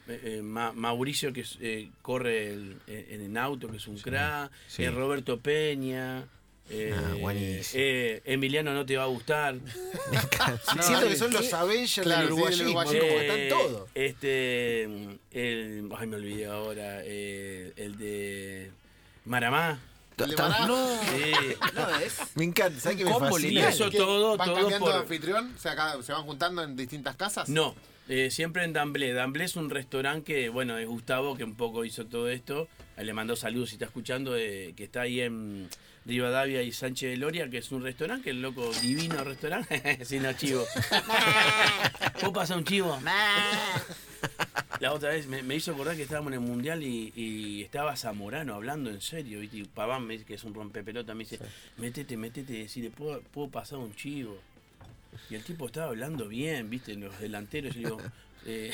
eh, eh, Ma- Mauricio que es, eh, corre el- en en auto, que es un crack. sí. eh, Roberto Peña. eh, Ah, buenísimo. eh, Emiliano no te va a gustar. Siento que sí, son los sí. Avengers Claro, del sí, uruguayismo, como Eh, están todos. Este, el, ay, me olvidé ahora, eh, el de Maramá. ¿El de Maná? Sí. No, es Me encanta, ¿sabes qué me fascina? lineal. Eso todo, ¿Van todo cambiando de por... anfitrión? ¿Se, acá- ¿Se van juntando en distintas casas? No, eh, siempre en Damblé. Damblé es un restaurante que, bueno, es Gustavo que un poco hizo todo esto. Le mandó saludos si está escuchando, eh, que está ahí en Rivadavia y Sánchez de Loria, que es un restaurante, que el loco divino restaurante. Sin no, chivo. ¿Puedo pasar un chivo? La otra vez me, me hizo acordar que estábamos en el mundial y, y estaba Zamorano hablando en serio. ¿viste? Y Paván, me dice que es un rompepelota, me dice: Métete, métete, decirle, ¿puedo, ¿puedo pasar un chivo? Y el tipo estaba hablando bien, ¿viste? Los delanteros. Y digo, eh,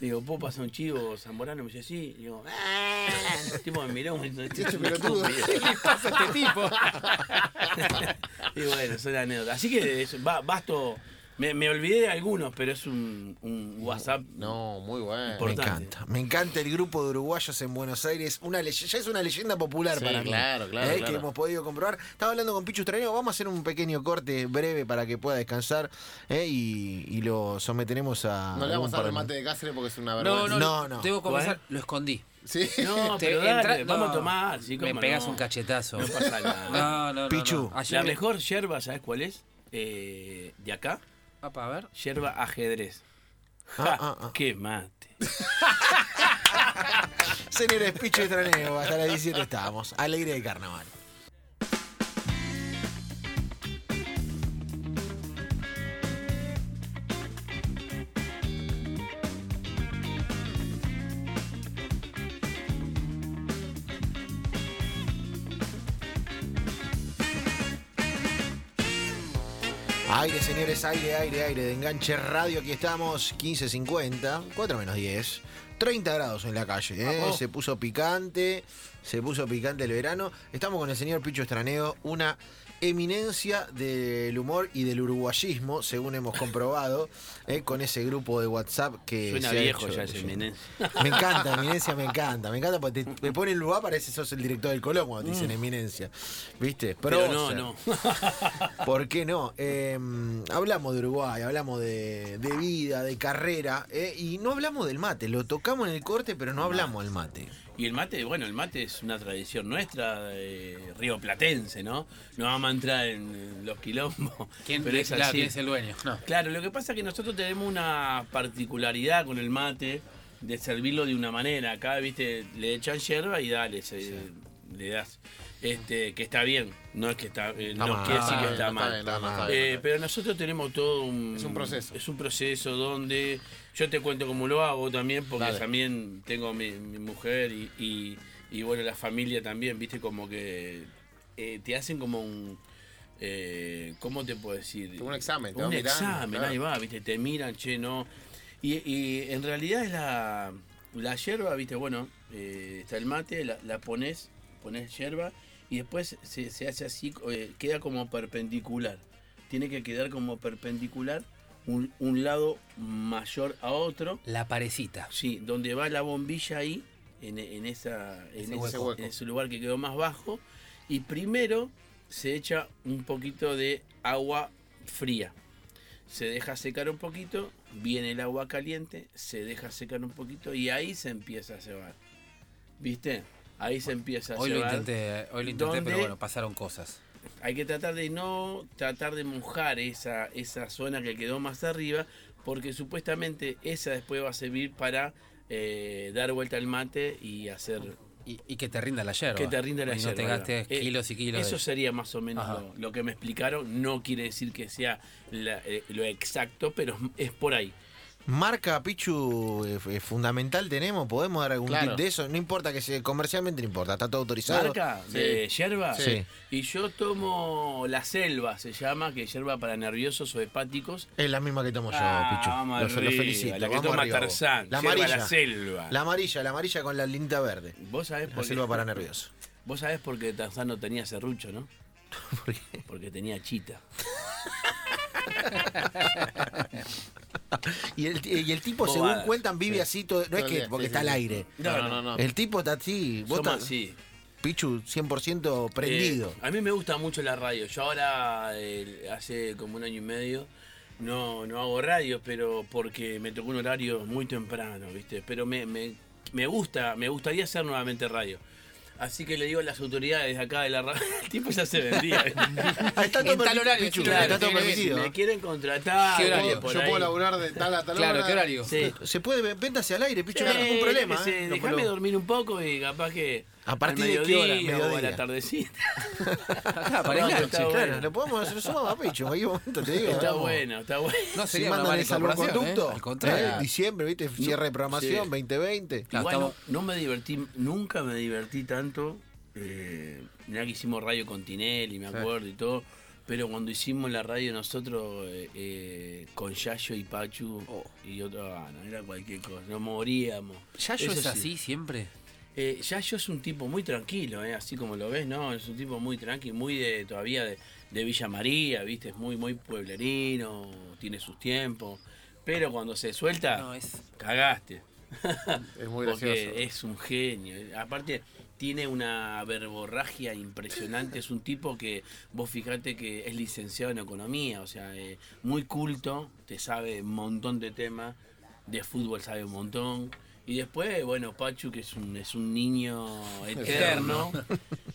digo, ¿puedo pasar un chivo? Zamorano me dice, sí. Y digo, "Ah". El tipo me miró me dice, Este pelotudo. ¿Qué le pasa a este tipo? Y bueno, son anécdotas. Así que es- va, Basto Me, me olvidé de algunos, pero es un, un WhatsApp. No, muy bueno. Me encanta, me encanta el grupo de uruguayos en Buenos Aires. Una ya es una leyenda popular Sí, para mí. claro, claro, eh, claro. Que hemos podido comprobar. Estaba hablando con Pichu Straneo. Vamos a hacer un pequeño corte breve para que pueda descansar eh, y, y lo someteremos a. No le vamos a dar de el mate de Cáceres porque es una No, vergüenza. no, No, no, no. Debo Bueno. lo escondí. Sí. No, Te pero dale, entra- vamos no, a tomar. sí, Me pegas no. un cachetazo. No pasa nada. No, no, no. Pichu. La me- mejor yerba, ¿sabes cuál es? Eh, de acá, Apa, a ver. yerba ajedrez. Ah, Ja, ah, ah. ¡Qué mate! Señores, Pichu Straneo. Hasta las 17 estábamos. Alegre de carnaval. Aire, señores, aire, aire, aire de enganche radio. Aquí estamos, 15.50, 4 menos 10. 30 grados en la calle, ¿eh? Se puso picante, se puso picante el verano. Estamos con el señor Picho Estraneo, una eminencia del humor y del uruguayismo, según hemos comprobado, ¿eh? con ese grupo de WhatsApp que Suena se ha viejo hecho- ya ese eminencia. Me encanta, eminencia me encanta, me encanta porque te, te pone en lugar, parece que sos el director del Colón cuando te dicen eminencia, ¿viste? Mm. Pero no, no. ¿Por qué no? Eh, hablamos de Uruguay, hablamos de, de vida, de carrera, eh, y no hablamos del mate. Lo tocamos en el corte, pero no hablamos del mate. Y el mate, bueno, el mate es una tradición nuestra, eh, rioplatense, ¿no? No vamos a entrar en, los quilombos. ¿Quién, pero es claro, así. ¿quién es el dueño? No. Claro, lo que pasa es que nosotros tenemos una particularidad con el mate de servirlo de una manera. Acá, viste, le echan hierba y dale, se- le das. Este, que está bien, no es que está, eh, no mal. quiere decir que está mal. Eh, pero nosotros tenemos todo un... Es un proceso. Es un proceso donde yo te cuento cómo lo hago también, porque Dale. también tengo mi, mi mujer y, y, y, bueno, la familia también, viste, como que eh, te hacen como un... Eh, ¿Cómo te puedo decir? Un examen, te Un mirando, examen, claro. ahí va, viste, te miran, che, no. Y, y en realidad es la, la yerba, viste, bueno, eh, está el mate, la, la pones, pones yerba y después se, se hace así, eh, queda como perpendicular. Tiene que quedar como perpendicular un, un lado mayor a otro. La parecita. Sí, donde va la bombilla ahí, en, en esa, en, Ese en ese lugar que quedó más bajo. Y primero se echa un poquito de agua fría. Se deja secar un poquito, viene el agua caliente, se deja secar un poquito y ahí se empieza a cebar. ¿Viste? Ahí se empieza a Hoy lo cebar. intenté, hoy lo intenté, pero bueno, pasaron cosas. Hay que tratar de no tratar de mojar esa, esa zona que quedó más arriba, porque supuestamente esa después va a servir para eh, dar vuelta al mate y hacer Y, y que te rinda la yerba. que te rinda la y yerba. no te gastes Eh, kilos y kilos. Eso de- sería más o menos lo que me explicaron. No quiere decir que sea la- eh, lo exacto, pero es por ahí. Marca Pichu eh, f- fundamental tenemos, podemos dar algún Claro. tip de eso, no importa que sea comercialmente, no importa, está todo autorizado. ¿Marca de yerba? Sí. Y yo tomo la selva, se llama, que es yerba para nerviosos o hepáticos. Es la misma que tomo yo, Ah, Pichu. vamos Lo, felicito. La que vamos toma arriba. Tarzán. La amarilla. la selva. La amarilla, la amarilla con la linda verde. Vos sabés La por qué. selva para nervioso. Vos sabés por qué Tarzán no tenía serrucho, ¿no? ¿Por qué? Porque tenía chita. Y el, y el tipo, según cuentan, vive Sí. así, todo, no es que porque sí, está sí, al sí. aire. No, no, no. no. El tipo está así, vos Somos estás- así. Pichu 100% prendido. Eh, a mí me gusta mucho la radio. Yo ahora, eh, hace como un año y medio, no, no hago radio, pero porque me tocó un horario muy temprano, ¿viste? Pero me, me, me gusta, me gustaría hacer nuevamente radio. Así que le digo a las autoridades de acá de la radio, el tipo ya se vendía. Está todo En tal permi- horario, Pichu, sí, claro, está todo permitido. me quieren contratar. ¿Qué o horario? por Yo ahí. puedo laburar de tal a tal Claro, hora. ¿qué horario? Sí. Se puede, véntase al aire, Pichu, Sí, no hay ningún problema. ¿eh? Déjame dormir un poco y capaz que. ¿A partir de qué hora? mediodía o a la tardecita. Acá, para No, Claro, bueno. lo podemos hacer, lo sumamos a Pichu, en cualquier momento te digo. Está vamos. bueno, está bueno. No Si sería una mandan incorporación, salvoconducto, ¿eh? Al contrario. ¿eh? diciembre, ¿viste? Cierre de programación, sí. 2020. Claro, Igual no, estamos- no me divertí, nunca me divertí tanto. Eh, mirá que hicimos radio con Tinelli, me acuerdo y todo. Pero cuando hicimos la radio nosotros eh, eh, con Yayo y Pachu Oh. y otro, ah, no, era cualquier cosa, nos moríamos. ¿Yayo Eso es sí. así siempre? Eh, Yayo es un tipo muy tranquilo, eh, así como lo ves, ¿no? Es un tipo muy tranquilo, muy de todavía de, de Villa María, ¿viste? Es muy, muy pueblerino, tiene sus tiempos. Pero cuando se suelta, No, es- cagaste. Es muy Porque gracioso. es un genio. Aparte, tiene una verborragia impresionante. Es un tipo que, vos fijate que es licenciado en economía, o sea, eh, muy culto, te sabe un montón de temas. De fútbol sabe un montón. Y después, bueno, Pachu, que es un, es un niño eterno.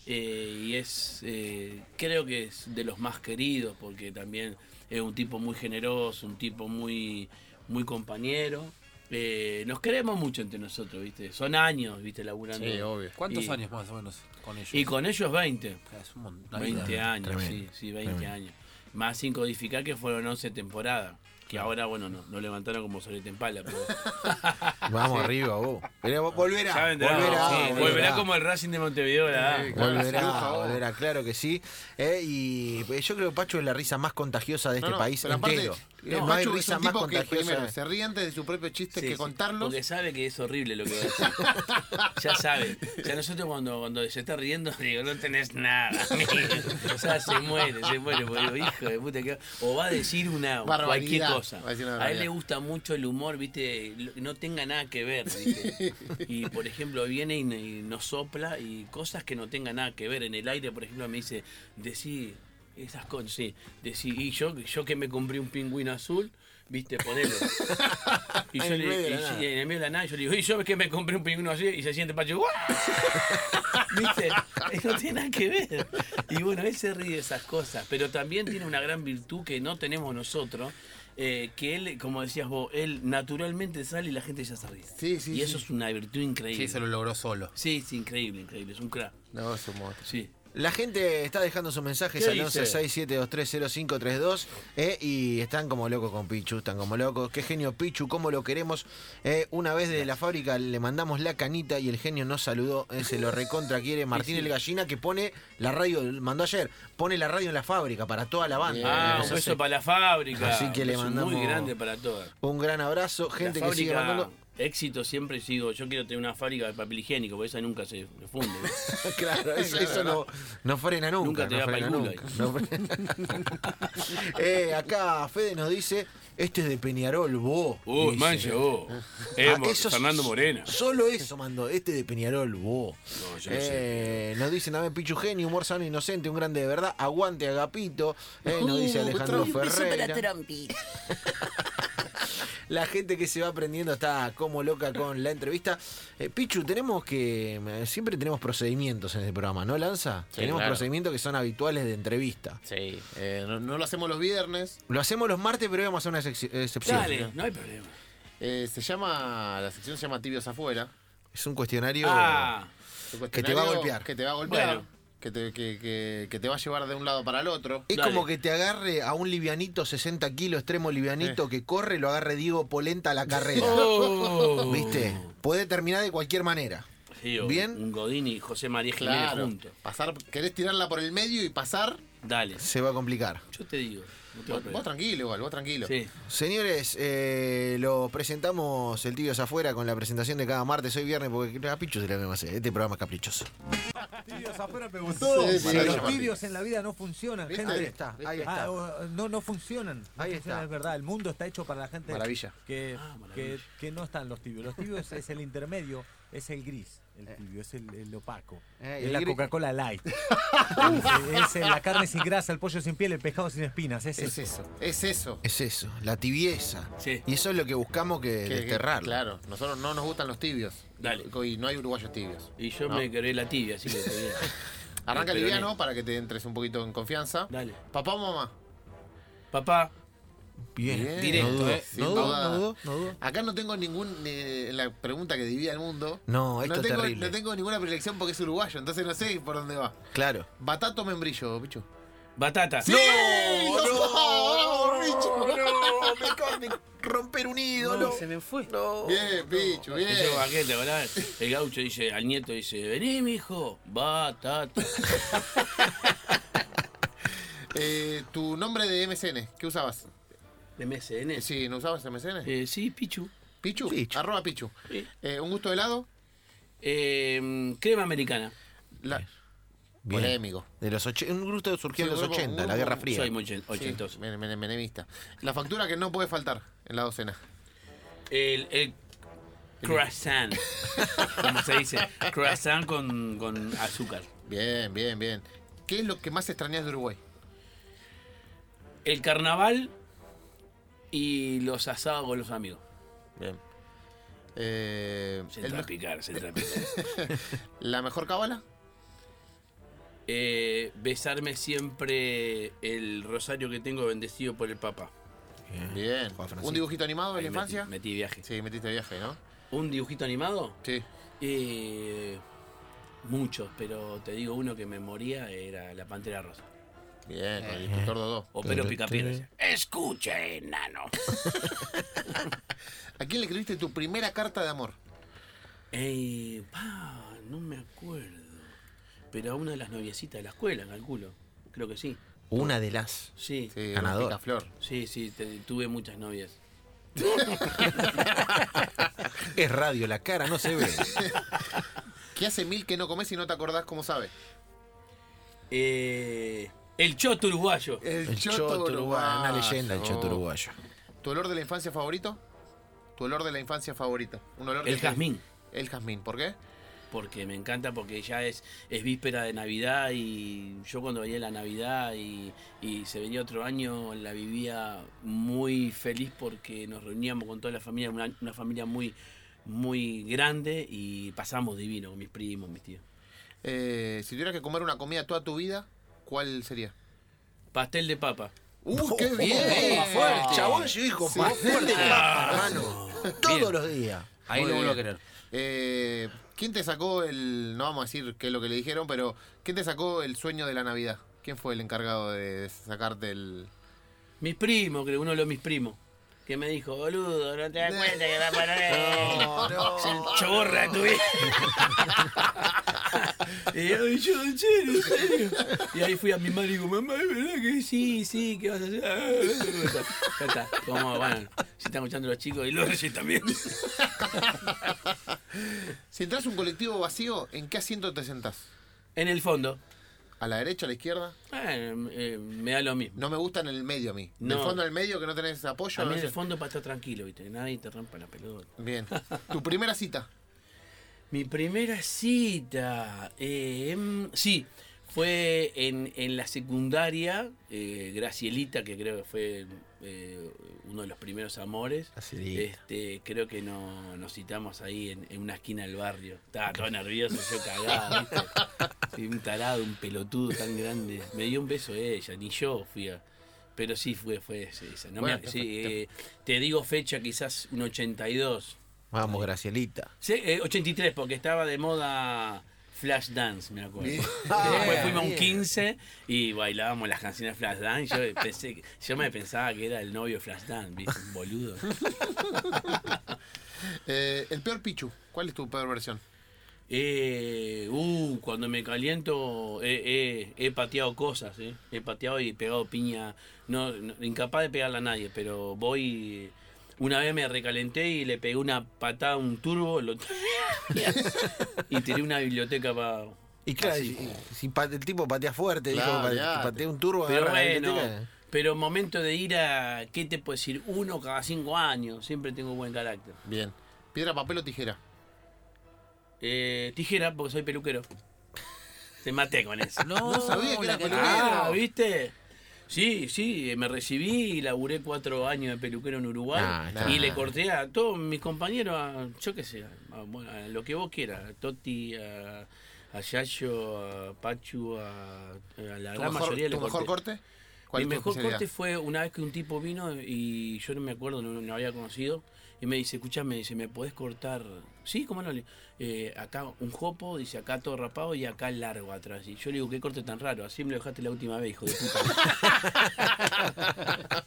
eh, y es, eh, creo que es de los más queridos, porque también es un tipo muy generoso, un tipo muy, muy compañero. Eh, nos queremos mucho entre nosotros, ¿viste? Son años, ¿viste? Laburando. Sí, obvio. ¿Cuántos Y- años más o menos con ellos? Y con ellos 20. Es un mon- una 20 vida. años, Tremendo, sí, sí, 20 tremendo. años. Más sin codificar que fueron 11 temporadas. Que ahora, bueno, no, no levantaron como sobre Tempala, pero. Vamos arriba, vos. Pero volverá. Volverá, sí, volverá. volverá como el Racing de Montevideo, la Sí, Volverá, volverá, claro que sí. Eh, y eh, yo creo que Pacho es la risa más contagiosa de este No, no, país pero aparte, entero. eh, no hay Pachu es risa un más tipo que contagiosa. primero se ríe antes de su propio chiste Sí, que sí, contarlos. Porque sabe que es horrible lo que va a decir. ya sabe. Ya nosotros cuando, cuando se está riendo, digo, no tenés nada. amigo. o sea, se muere, se muere. Porque digo, hijo de puta, que... O va a decir una Barbaridad. cualquier cosa. A decir una A él le gusta mucho el humor, viste, no tenga nada que ver, ¿viste? Y por ejemplo, viene y, y nos sopla y cosas que no tengan nada que ver. En el aire, por ejemplo, me dice, decí esas cosas, sí. Decí, y yo, yo que me compré un pingüino azul, viste, ponelo. Y yo En le, medio y- nada. y en el medio de la nada, yo le digo, y yo que me compré un pingüino así, y se siente Pacho. ¿Viste? No tiene nada que ver. Y bueno, él se ríe de esas cosas, pero también tiene una gran virtud que no tenemos nosotros, eh, que él, como decías vos, él naturalmente sale y la gente ya se ríe. Sí, sí, y eso sí. es una virtud increíble. Sí, se lo logró solo. Sí, sí, increíble, increíble, es un crack. No, es un monstruo. Sí. La gente está dejando sus mensajes ¿Qué al dice? 1167230532 eh, y están como locos con Pichu, están como locos. Qué genio Pichu, cómo lo queremos. Eh, una vez de la fábrica le mandamos la canita y el genio nos saludó, eh, se lo recontra quiere. Martín sí. el Gallina que pone la radio, mandó ayer, pone la radio en la fábrica para toda la banda. Ah, un hace beso para la fábrica. Así que le mandamos- muy grande para todas. Un gran abrazo, gente que sigue mandando. Éxito siempre sigo, yo quiero tener una fábrica de papel higiénico, porque esa nunca se funde. ¿no? Claro, eso, eso no, no frena nunca. Nunca te no da frena nunca. No frena- Eh, acá Fede nos dice, este es de Peñarol, vos. Uh, dice. mancha, vos. Eh, Ah, es- Fernando Morena. Solo eso mandó, este de Peñarol, vos. No, yo no Eh, Nos dicen también Pichu Genio, humor sano inocente, un grande de verdad. Aguante Agapito. Eh, nos dice Alejandro Ferreira. La gente que se va aprendiendo está como loca con la entrevista. Eh, Pichu, tenemos que. eh, Siempre tenemos procedimientos en este programa, ¿no, Lanza? Sí, tenemos claro. procedimientos que son habituales de entrevista. Sí. Eh, no, no lo hacemos los viernes. Lo hacemos los martes, pero hoy vamos a hacer una excepción. Dale, no hay problema. Eh, se llama. La sección se llama Tibios Afuera. Es un cuestionario. Ah, Un Que te va a golpear. Que te va a golpear. Bueno. Que, te, que, que- que te va a llevar de un lado para el otro. Es Dale. como que te agarre a un livianito, 60 kilos, extremo livianito, que corre, lo agarre Diego Polenta a la carrera. Oh. ¿Viste? Puede terminar de cualquier manera. Sí, o Bien. Un Godín y José María Jiménez Claro. juntos. Pasar, querés tirarla por el medio y pasar. Dale. Se va a complicar. Yo te digo. Vos, tranquilo, igual, vos tranquilo. Sí. Señores, eh, lo presentamos el Tibios afuera con la presentación de cada martes, hoy viernes, porque a Pichu se le ve más. Este programa es caprichoso. Tibios afuera me gustó. Sí, sí, Sí, los tibios en la vida no funcionan, ¿Viste? gente. Ahí está, ahí Ah, está. no, no funcionan. No Ahí funcionan, está. Es verdad, el mundo está hecho para la gente Maravilla. Que, Ah, maravilla. que, que no están los tibios. Los tibios es el intermedio, es el gris, el tibio, es el, el opaco. Eh, es el la Coca-Cola Light. es, es la carne sin grasa, el pollo sin piel, el pescado sin espinas. Es, Es eso. eso, es eso. Es eso, la tibieza. Sí. Y eso es lo que buscamos que, Que- que- desterrarlo. claro, nosotros no nos gustan los tibios. Dale. Y, no hay uruguayos tibios. Y yo ¿no? me quebré la tibia, así que te digo. Arranca liviano no. para que te entres un poquito en confianza. Dale. Papá o mamá. Papá, Bien, Bien. Directo, no dudo, eh. Sin no dudo, duda. no dudo, no dudo. Acá no tengo ningún. eh, la pregunta que divide al mundo. No, esto es tengo, terrible. no tengo ninguna predilección porque es uruguayo, entonces no sé por dónde va. Claro. Batato o membrillo, bicho. batata. ¡Sí! ¡No! bicho! no, me acaban de romper un ídolo. se me fue. No. Bien, bicho, bien. Ese baquete, ¿verdad? El gaucho dice, al nieto dice, vení, mijo, batata. Eh, tu nombre de MSN, ¿qué usabas? ¿De MSN? Sí, ¿no usabas MSN? Eh, sí, Pichu. Pichu, Pichu. arroba Pichu. Sí. Eh, ¿Un gusto de helado? Eh, crema americana. La- Bien. Polémico. De los och- un grupo surgió en Sí, los un grupo- 80, un la Guerra Fría. Soy muy ochen- Sí, ochentoso. men- men- menemista. La factura que no puede faltar en la docena. El, el croissant. como se dice. Croissant con, con azúcar. Bien, bien, bien. ¿Qué es lo que más extrañas de Uruguay? El carnaval y los asados con los amigos. Bien. Eh, Se el entra a picar, se entra a picar. ¿La mejor cábala? Eh, besarme siempre el rosario que tengo bendecido por el Papa. Bien. ¿Un dibujito animado de la metí- infancia? Metí, viaje. Sí, metiste viaje, ¿no? ¿Un dibujito animado? Sí. Eh, muchos, pero te digo uno que me moría era la Pantera Rosa. Bien, con el inspector Dodó. O Pero Tere, Picapiedra. tere. Escuche, enano. ¿A quién le escribiste tu primera carta de amor? Eh, pa, no me acuerdo. Pero a una de las noviecitas de la escuela, calculo. Creo que sí. Una de las. Sí, sí, Sí, Ganador. Flor. sí, te- tuve muchas novias. Es radio, la cara no se ve. ¿Qué hace mil que no comes y no te acordás cómo sabe? Eh, el choto uruguayo. El choto uruguayo, una leyenda el choto uruguayo. ¿Tu olor de la infancia favorito? ¿Tu olor de la infancia favorito? Un olor El que te- jazmín. El jazmín, ¿por qué? porque me encanta porque ya es, es víspera de Navidad y yo cuando venía la Navidad y, y se venía otro año la vivía muy feliz porque nos reuníamos con toda la familia, una, una familia muy muy grande y pasamos divino con mis primos, mis tíos. Eh, si tuvieras que comer una comida toda tu vida, ¿cuál sería? Pastel de papa. ¡Uh, qué bien! Oh, fuerte. El chabón llegó y dijo, Sí. pastel de papa, hermano. Todos Bien. los días. Ahí Muy lo vuelvo a querer. Eh, ¿Quién te sacó el... No vamos a decir qué es lo que le dijeron, pero ¿quién te sacó el sueño de la Navidad? ¿Quién fue el encargado de sacarte el... Mis primos, creo, uno de los mis primos. Que me dijo, boludo, no te das cuenta que va para No, no. El chorra tu vida. y yo, y yo, en serio, en serio. Y ahí fui a mi madre y digo, mamá, ¿es verdad que sí, sí, ¿qué vas a hacer? Ya está. Como, bueno, si están escuchando los chicos y los reyes también. Si entras un colectivo vacío, ¿en qué asiento te sentás? En el fondo, ¿A la derecha, a la izquierda? eh, eh, me da lo mismo. No me gusta en el medio a mí. En el fondo, en el medio, que no tenés apoyo. A mí en el veces- fondo para estar tranquilo, ¿viste? Nadie te rompa la pelota. Bien. ¿Tu primera cita? Mi primera cita, eh, sí, fue en, en la secundaria, eh, Gracielita, que creo que fue eh, uno de los primeros amores. Gracielita. Este, creo que no, nos citamos ahí en, en una esquina del barrio. Estaba todo nervioso, yo cagado, ¿viste? Un tarado, un pelotudo tan grande. Me dio un beso ella, ni yo fui a... Pero sí fue, fue esa. No me- Bueno, te- sí, te- eh, te digo fecha, quizás un 82. Vamos, Gracielita. Sí, eh, 83, porque estaba de moda Flash Dance, me acuerdo. Bien. Y después Ah, fuimos a un bien. 15 y bailábamos las canciones Flash Dance. Yo, pensé, que- yo me pensaba que era el novio Flash Dance, ¿viste? Un boludo. Eh, el peor Pichu. ¿Cuál es tu peor versión? Eh, uh, cuando me caliento eh, eh, he pateado cosas, eh. he pateado y pegado piña, no, no- incapaz de pegarle a nadie, pero voy, una vez me recalenté y le pegué una patada a un turbo lo- y tiré una biblioteca para... Y claro, Así. si, si pa- el tipo patea fuerte, Claro, dijo, patea un turbo, Pero bueno, pero momento de ir a, ¿qué te puedo decir? Uno cada cinco años, siempre tengo buen carácter. Bien. ¿Piedra, papel o tijera? Eh, tijera, porque soy peluquero. Te maté con eso. No, No sabía que era que- peluquero. Ah, ¿viste? Sí, sí, me recibí y laburé cuatro años de peluquero en Uruguay. Ah, y le corté a todos mis compañeros, a, yo qué sé, a, bueno, a lo que vos quieras. A Toti, a, a Yayo, a Pachu, a, a la ¿Tu gran mejor, mayoría le tu mejor corté. corte? ¿Cuál Mi mejor especialidad? corte fue una vez que un tipo vino y yo no me acuerdo, no lo había conocido. Y me dice, escuchá, me dice, ¿me podés cortar? Sí, ¿cómo no? Eh, acá un jopo, dice acá todo rapado y acá largo atrás. Y yo le digo, ¿qué corte tan raro? Así me lo dejaste la última vez, hijo de puta.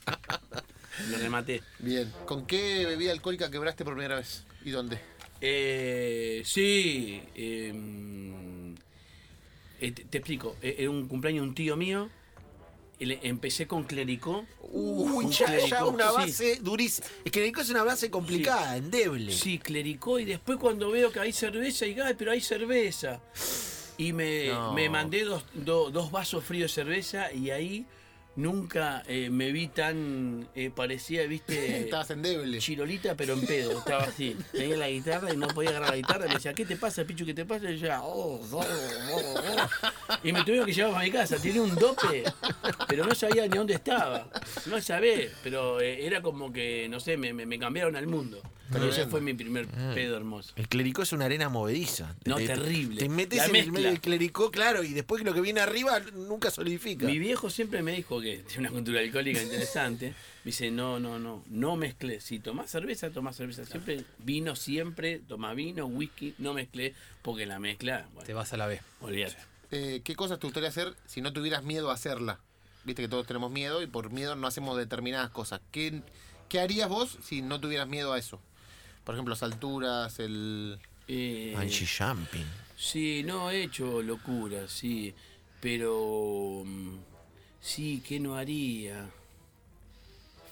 lo rematé. Bien. ¿Con qué bebida alcohólica quebraste por primera vez? ¿Y dónde? Eh, sí, eh, eh, te, te explico. Eh, Era un cumpleaños de un tío mío empecé con clericó. Uy, ya, ya clericó, una sí. base durísima. Es que es una base complicada, endeble. Sí, clericó y después cuando veo que hay cerveza, y ay, pero hay cerveza. Y me, No. me mandé dos, do- dos vasos fríos de cerveza y ahí nunca eh, me vi tan, eh, parecía, viste, Estabas endeble. chirolita pero en pedo. Estaba así, tenía la guitarra y no podía agarrar la guitarra. Me decía, ¿qué te pasa, Pichu? ¿Qué te pasa? Y yo, decía, oh, oh, oh, oh". Y me tuvieron que llevar para mi casa. Tenía un dope, pero no sabía ni dónde estaba. No sabía, pero eh, era como que, no sé, me, me- me cambiaron al mundo. Pero ese fue mi primer pedo hermoso. El clericó es una arena movediza. No, Te- te- terrible. Te metes La en el mezcla. medio del clericó, claro, y después lo que viene arriba nunca solidifica. Mi viejo siempre me dijo que tiene una cultura alcohólica interesante. Me dice, no, no, no, no mezclé. Si tomás cerveza, tomás cerveza. Siempre vino, siempre, toma vino, whisky, no mezclé, porque la mezcla, Te vas a la B. olvídate. Eh, ¿Qué cosas te gustaría hacer si no tuvieras miedo a hacerla? Viste que todos tenemos miedo y por miedo no hacemos determinadas cosas. ¿Qué, qué harías vos si no tuvieras miedo a eso? Por ejemplo, las alturas, el... Eh, Bungee jumping. Sí, no he hecho locuras, sí, pero mm, sí, ¿qué no haría?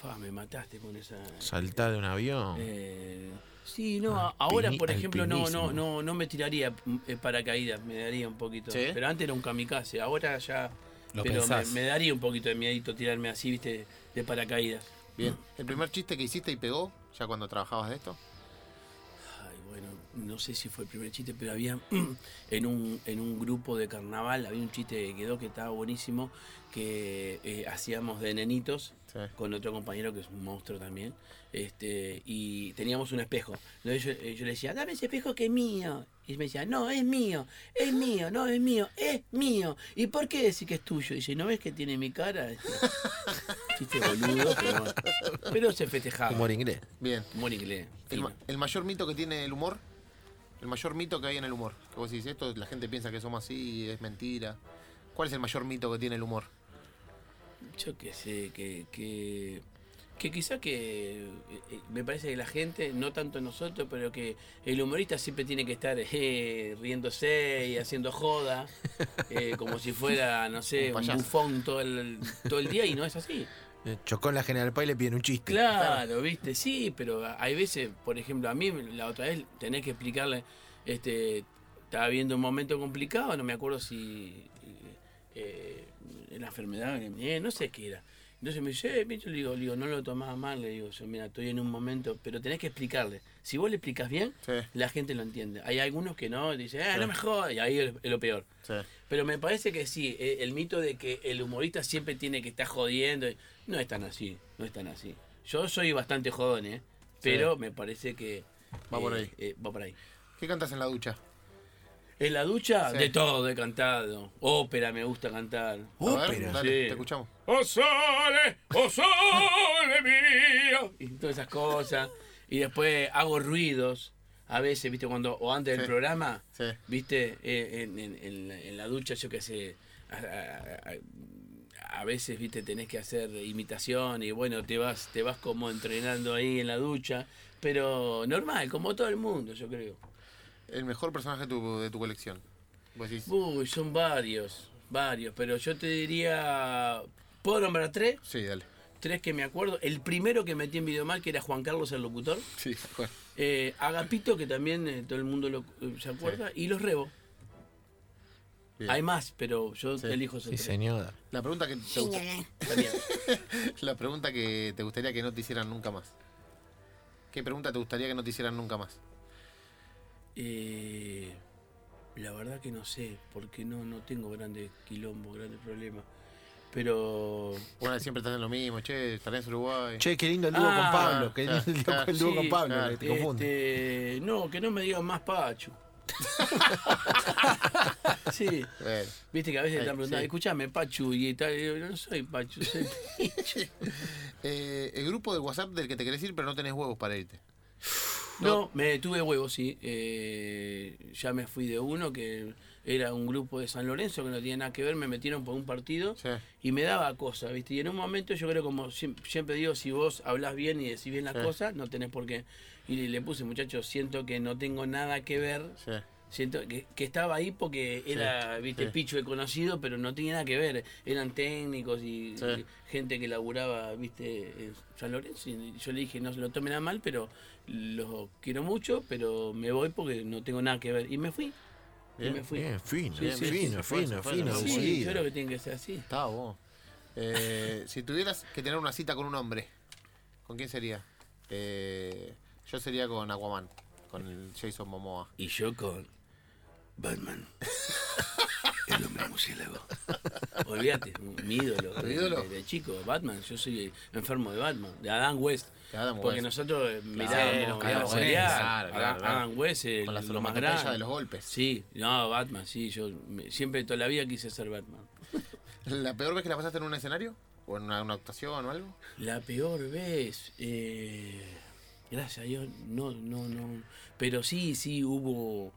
Fa, me mataste con esa. Saltar de un avión. Eh, sí, no, Alpini- ahora por ejemplo no, no, no, no me tiraría mm, eh, paracaídas, me daría un poquito. ¿Sí? Pero antes era un kamikaze, ahora ya. Lo pero me, pensás. me daría un poquito de miedito tirarme así, viste, de paracaídas. Bien. ¿El primer chiste que hiciste y pegó ya cuando trabajabas de esto? No sé si fue el primer chiste, pero había en un, en un grupo de carnaval, había un chiste que quedó que estaba buenísimo, que eh, hacíamos de nenitos Sí. con otro compañero que es un monstruo también, este, y teníamos un espejo. Entonces yo, eh, yo le decía, dame ese espejo que es mío. Y me decía, no, es mío, es mío, no, es mío, es mío. ¿Y por qué decir que es tuyo? Y dice, ¿no ves que tiene mi cara? Este, chiste boludo, pero, pero se festejaba. Humor inglés. Bien. Humor inglés. El, fino. ma- el mayor mito que tiene el humor? El mayor mito que hay en el humor. Que vos decís esto, la gente piensa que somos así, es mentira. ¿Cuál es el mayor mito que tiene el humor? Yo qué sé, que, que, que quizá que eh, me parece que la gente, no tanto nosotros, pero que el humorista siempre tiene que estar eh, riéndose y haciendo joda, eh, como si fuera, no sé, Un un, bufón todo el, todo el día y no es así. Eh, Chocó en la General Paz y le piden un chiste. Claro, viste, sí, pero hay veces, por ejemplo, a mí la otra vez tenés que explicarle, este, estaba viendo un momento complicado, no me acuerdo si eh, la enfermedad, eh, no sé qué era. Entonces me dice, eh, le digo, no lo tomás mal, le digo, yo, mira, estoy en un momento, pero tenés que explicarle. Si vos le explicas bien, Sí. la gente lo entiende. Hay algunos que no, dicen, eh, no me jodas, y ahí es, lo peor. Sí. Pero me parece que sí, eh, el mito de que el humorista siempre tiene que estar jodiendo, no es tan así, no es tan así. Yo soy bastante jodón, ¿eh? Pero me parece que... Va por eh, ahí. eh, va por ahí. ¿Qué cantas en la ducha? En la ducha, Sí. de todo he cantado. Ópera me gusta cantar. Ópera. dale, Sí. te escuchamos. ¡Oh sole! ¡Oh sole mío! Y todas esas cosas. Y después hago ruidos. A veces, ¿viste? Cuando, o antes del Sí. programa, Sí. ¿viste? Eh, en, en- en la, en la ducha, yo qué sé. A, a- a- a veces, ¿viste? Tenés que hacer imitación y bueno, te vas, te vas como entrenando ahí en la ducha. Pero normal, como todo el mundo, yo creo. El mejor personaje de tu, de tu colección. Vos decís, Uy, son varios, varios. Pero yo te diría. ¿Puedo nombrar tres? sí, dale. Tres que me acuerdo. El primero que metí en Videomal, que era Juan Carlos el locutor. Sí, bueno. Eh, Agapito, que también eh, todo el mundo lo, eh, se acuerda. Y los Rebo. Bien. Hay más, pero yo Sí. elijo esos Sí, señora. La pregunta que te gusta- También. la pregunta que te gustaría que no te hicieran nunca más. ¿Qué pregunta te gustaría que no te hicieran nunca más? Eh, la verdad que no sé, porque no, no tengo grandes quilombos, grandes problemas. Pero. Bueno, siempre estás en lo mismo, che, en Uruguay. Che, qué lindo el dúo Ah, con Pablo. Qué lindo el dúo- el dúo sí, con Pablo, claro, que te. Este, no, que no me digan más Pachu. sí. Bueno, Viste que a veces te Eh, están preguntando, sí. escúchame, Pachu, y tal, yo, no soy Pachu, soy Pichu. eh, el grupo de WhatsApp del que te querés ir, pero no tenés huevos para irte. No, me tuve huevos, sí. Eh, ya me fui de uno que era un grupo de San Lorenzo que no tenía nada que ver, me metieron por un partido Sí. y me daba cosas, ¿viste? Y en un momento yo creo como siem- siempre digo, si vos hablas bien y decís bien las Sí. cosas, no tenés por qué. Y le puse, muchachos, siento que no tengo nada que ver Sí. Siento que, que estaba ahí porque era, viste. Pichu de conocido, pero no tenía nada que ver. Eran técnicos y gente que laburaba, viste, en San Lorenzo. Y yo le dije, no se lo tomen a mal, pero los quiero mucho, pero me voy porque no tengo nada que ver. Y me fui. Y Bien, me fui. Bien, fino, Bien, bien, fino, fue, fino, fino. Sí, yo creo que tiene que ser así. Está vos. Eh, si tuvieras que tener una cita con un hombre, ¿con quién sería? Eh, yo sería con Aquaman, con el Jason Momoa. Y yo con Batman. El hombre murciélago. Olvídate, mi ídolo. ¿Tu ídolo? De, de chico, Batman. Yo soy enfermo de Batman, de Adam West. Adam Porque West. nosotros eh, nos mirábamos serial, claro, claro, Adam- claro. Adam West, el- Con la lo más grande. de los golpes. Sí, no, Batman, sí. Yo me- siempre, toda la vida quise ser Batman. ¿La peor vez que la pasaste en un escenario? ¿O en una, una actuación o algo? La peor vez, eh, gracias a Dios, no, no, no. Pero sí, sí hubo,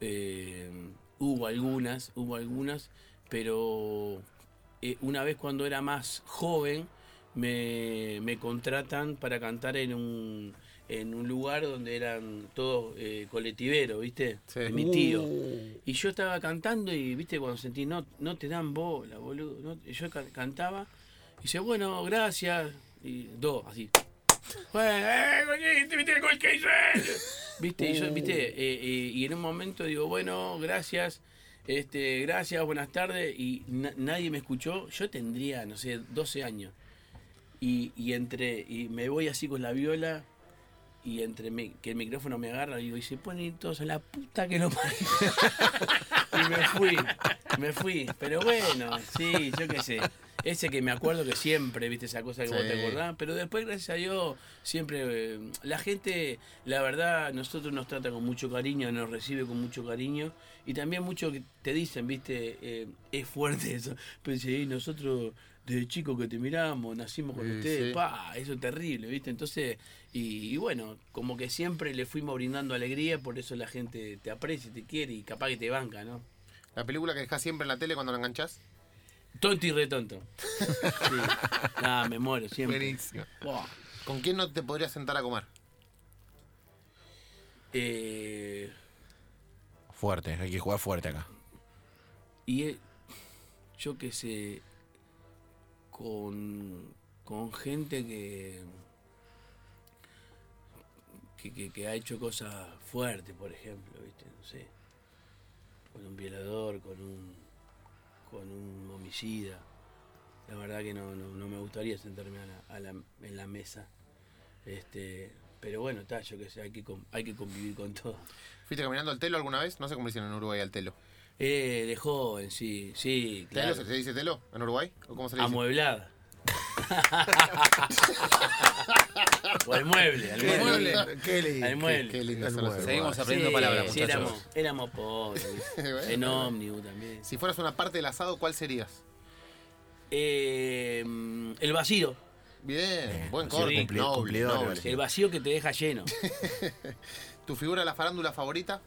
eh, hubo algunas, hubo algunas, pero eh, una vez cuando era más joven me, me contratan para cantar en un, en un lugar donde eran todos eh, colectiveros, ¿viste? Sí. De Mi tío. Y yo estaba cantando y, viste, cuando sentí, no, no te dan bola, boludo. no- yo ca- cantaba y dice, bueno, gracias. Y dos, así. Bueno, eh, ¿viste el gol que hice? ¿Viste? Y yo, viste, Eh, eh, y en un momento digo, bueno, gracias. Este, gracias, buenas tardes. Y na- nadie me escuchó. Yo tendría, no sé, 12 años. Y, y entre, y me voy así con la viola y entre mi- que el micrófono me agarra digo, y se ponen todos a la puta que lo parió. y me fui, me fui. Pero bueno, sí, yo qué sé. Ese que me acuerdo que siempre, viste, esa cosa que vos Sí. te acordás. Pero después, gracias a Dios, siempre eh, la gente, la verdad, nosotros nos trata con mucho cariño, nos recibe con mucho cariño. Y también mucho que te dicen, viste, eh, es fuerte eso. Pero "Y nosotros desde chicos que te miramos, nacimos con Sí, ustedes, sí. pa, eso es terrible, ¿viste? Entonces, y, y bueno, como que siempre le fuimos brindando alegría, por eso la gente te aprecia, te quiere y capaz que te banca, ¿no? ¿La película que dejás siempre en la tele cuando la enganchás? Tonto y retonto. Sí. Nada, me muero siempre. Buenísimo. ¿Con quién no te podrías sentar a comer? Eh, Fuerte, hay que jugar fuerte acá. y eh, yo qué sé, con, con gente que, que, que, que ha hecho cosas fuertes, por ejemplo, ¿viste? No sé. Con un violador, con un, con un homicida. La verdad que no, no, me gustaría sentarme a la- en la mesa. Este, pero bueno, está, yo qué sé, hay que, hay que convivir con todo. ¿Fuiste caminando al telo alguna vez? No sé cómo dicen en Uruguay al telo. Eh, de joven, sí, sí, ¿Telo claro. se, se dice telo en Uruguay? ¿O cómo se le dice? Amueblada. o al mueble, al ¿Qué mueble. mueble? Qué lindo. Al mueble. Qué lindo El son los mueble. Seguimos aprendiendo Sí, palabras, sí, muchachos. éramos, éramos pobres. Bueno, en ómnibus también. Si fueras una parte del asado, ¿cuál serías? Eh, el vacío. Bien, buen sí, corte, noble, cumplidor, noble. El vacío que te deja lleno. ¿Tu figura de la farándula favorita?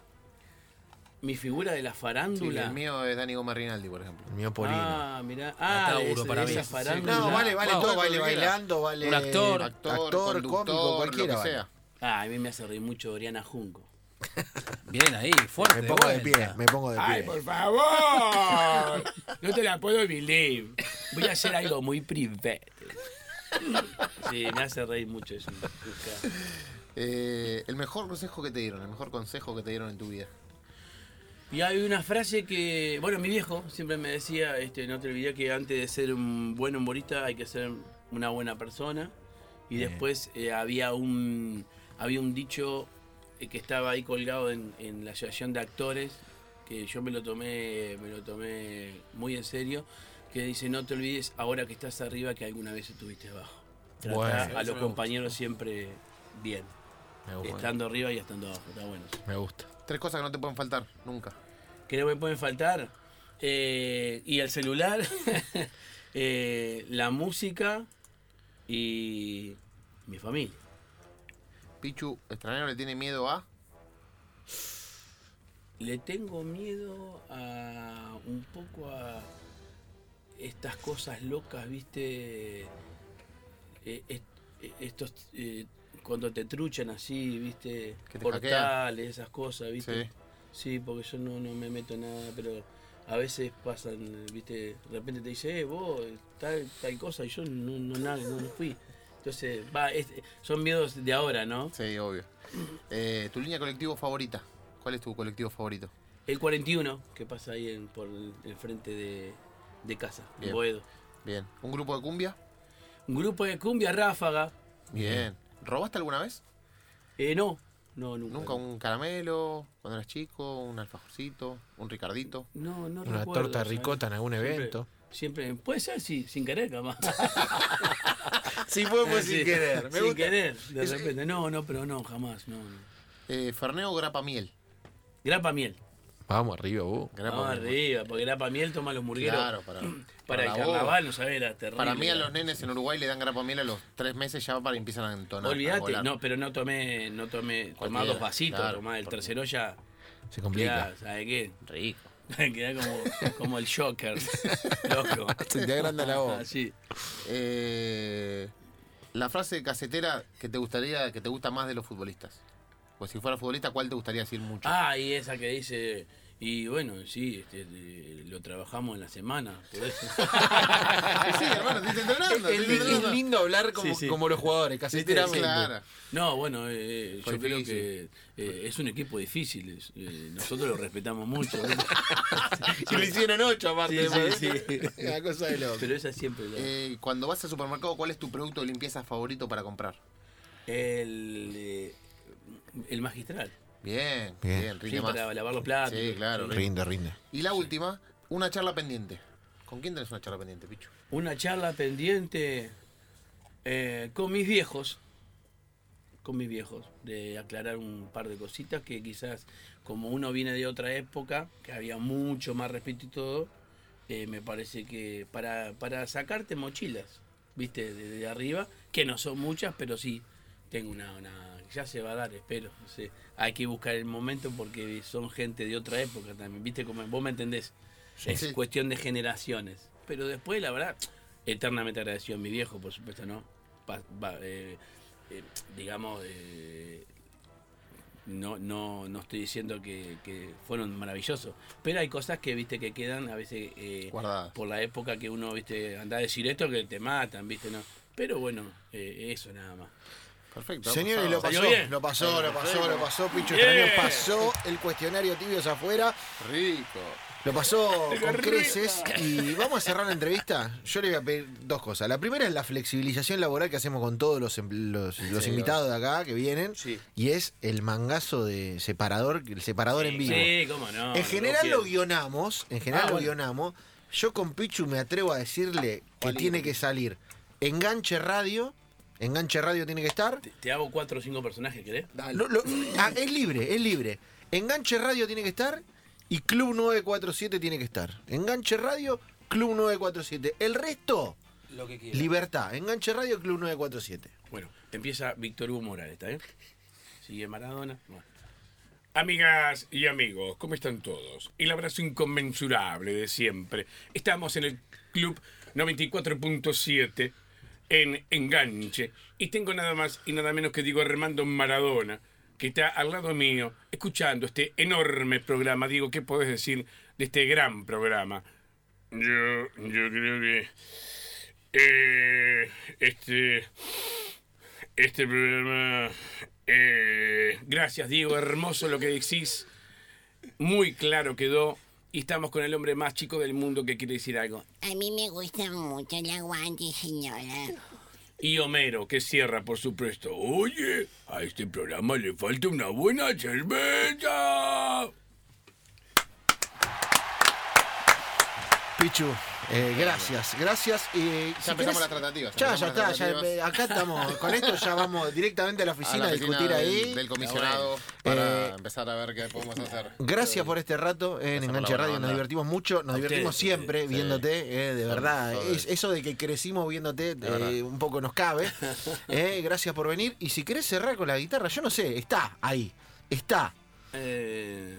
Mi figura de la Sí, farándula. el mío es Dani Gómez Rinaldi, por ejemplo. El mío Polino. Ah, mirá. Ah, para mí. farándula. no, vale, vale Wow. todo, vale bailando, vale. Un actor. Actor, actor cómico, cualquiera. lo que vale. sea. Ah, a mí me hace reír mucho Oriana Junco. Bien ahí, fuerte. Me pongo de pie, me pongo de Ay, pie. por favor. No te la puedo believe. Voy a hacer algo muy privado. Sí, me hace reír mucho eso. Eh, el mejor consejo que te dieron, el mejor consejo que te dieron en tu vida. Y hay una frase que, bueno, mi viejo siempre me decía, este, no te olvides que antes de ser un buen humorista hay que ser una buena persona. Y Bien. después eh, había un había un dicho eh, que estaba ahí colgado en, en la asociación de actores, que yo me lo tomé, me lo tomé muy en serio, que dice no te olvides ahora que estás arriba que alguna vez estuviste abajo. Trata Bueno, a los compañeros siempre bien, Me gusta. estando arriba y estando abajo, está bueno. Me gusta. Tres cosas que no te pueden faltar, nunca. que no me pueden faltar. Eh, y el celular, eh, la música y mi familia. Pichu, extranjero le tiene miedo a. Le tengo miedo a un poco a estas cosas locas, viste, Eh, est- eh, estos eh, cuando te truchan así, viste, portales, esas cosas, viste. Sí. Sí, porque yo no, no me meto en nada, pero a veces pasan, viste, de repente te dice, eh, vos, tal, tal cosa, y yo no, no, nada, no, no fui. Entonces, va, es- son miedos de ahora, ¿no? Sí, obvio. Eh, ¿Tu línea colectivo favorita? ¿Cuál es tu colectivo favorito? El 41, que pasa ahí en, por el, frente de, de casa, en Bien. Boedo. Bien. ¿Un grupo de cumbia? Un grupo de cumbia ráfaga. Bien. ¿Robaste alguna vez? Eh, no, no, nunca. ¿Nunca un caramelo cuando eras chico? ¿Un alfajorcito? ¿Un ricardito? No, no Una recuerdo, torta ricota en algún Siempre- evento. Siempre, puede ser, sí, sin querer, capaz. Sí, fue Ah, Sí, Me sin gusta. querer, de repente. No, no, pero no, jamás, no. no. Eh, ¿Ferneo o grapa miel? Grapa miel. Vamos arriba, vos. Grapa Vamos miel. arriba, porque grapa miel toma los murgueros. Claro, para, Para, para el carnaval, no sabés, era terrible. Para mí a los nenes en Uruguay le dan grapa miel a los tres meses ya para empiezan a entonar. Olvídate, no, pero no tomé, no tomé, tomá dos vasitos, claro, tomá el porque- tercero ya. Se complica. Queda, ¿sabes qué? Rico. Queda como, como el Joker. Loco. Se te agranda la voz. Así. Eh, la frase casetera que te gustaría, que te gusta más de los futbolistas. Pues si fuera futbolista, ¿cuál te gustaría decir mucho? Ah, y esa que dice. Y bueno, sí, este, eh, lo trabajamos en la semana, por eso. sí, hermano, te estoy entrenando. Es, es lindo hablar como, Sí, sí. como los jugadores, caseteramente. Claro. No, bueno, eh, Fue yo creo que eh, es un equipo difícil. eh, nosotros lo respetamos mucho. ¿eh? Y lo hicieron ocho aparte. Sí, sí, ¿no? sí. Una cosa de loco. Pero esa siempre la- Eh, cuando vas al supermercado, ¿cuál es tu producto de limpieza favorito para comprar? el, eh, el magistral. Bien, Bien. bien, rinde Sí, más. para lavar los platos. Sí, claro, rinde. Rinde, rinde. Y la última, una charla pendiente. ¿Con quién tenés una charla pendiente, Pichu? Una charla pendiente eh, con mis viejos. Con mis viejos. De aclarar un par de cositas que quizás, como uno viene de otra época, que había mucho más respeto y todo, eh, me parece que para, para sacarte mochilas, viste, de, de arriba, que no son muchas, pero sí tengo una, una- ya se va a dar, espero. no sé. Hay que buscar el momento porque son gente de otra época también, viste, como vos me entendés. Es Sí. cuestión de generaciones. Pero después, la verdad, eternamente agradecido a mi viejo, por supuesto, ¿no? Pa- eh, eh, digamos, eh, no, no, no estoy diciendo que, que fueron maravillosos, pero hay cosas que, viste, que quedan a veces Guardadas. por la época que uno, viste, anda a decir esto que te matan, viste, ¿no? Pero bueno, eso nada más. Perfecto. Señores, lo ¿Salió pasó, lo pasó, lo pasó, lo pasó, Picho. Extraño pasó el cuestionario tibios afuera, Rico. lo pasó con creces y vamos a cerrar la entrevista. Yo le voy a pedir dos cosas. La primera es la flexibilización laboral que hacemos con todos los, em- los, los Sí, invitados de acá que vienen Sí. y es el mangazo de separador, el separador en vivo. Sí, cómo no. en general lo guionamos, en general Ah, lo bueno. guionamos. Yo con Pichu me atrevo a decirle que tiene que salir Enganche Radio, Enganche Radio tiene que estar. Te, te hago cuatro o cinco personajes, ¿querés? Lo- lo- ah, es libre, es libre. Enganche Radio tiene que estar y Club 947 tiene que estar. Enganche Radio, Club 947. El resto, Lo que quiera. libertad. Enganche Radio, Club 947. Bueno, empieza Víctor Hugo Morales, ¿está bien? Sigue Maradona. Bueno. Amigas y amigos, ¿cómo están todos? El abrazo inconmensurable de siempre. Estamos en el Club 94.7 en Enganche y tengo nada más y nada menos que digo Armando Maradona, que está al lado mío, escuchando este enorme programa. Digo, ¿qué podés decir de este gran programa? Yo, yo creo que eh, este este programa. eh, gracias, Diego. Hermoso lo que decís. Muy claro quedó. Y estamos con el hombre más chico del mundo que quiere decir algo. A mí me gusta mucho el aguante, señora. Y Homero, que cierra, por supuesto. Oye, a este programa le falta una buena cerveza. Pichu, eh, gracias, gracias. Eh, Ya si empezamos las tratativas. Ya, ya está, ya, eh, acá estamos, con esto ya vamos directamente a la A oficina la a oficina discutir del, ahí. del comisionado Eh, para empezar a ver qué podemos hacer. Gracias por este rato en por Enganche Radio, nos divertimos mucho, nos A divertimos siempre viéndote, eh, de verdad. Es, eso de que crecimos viéndote eh, un poco nos cabe. Eh, gracias por venir. Y si querés cerrar con la guitarra, yo no sé, está ahí, está. Eh,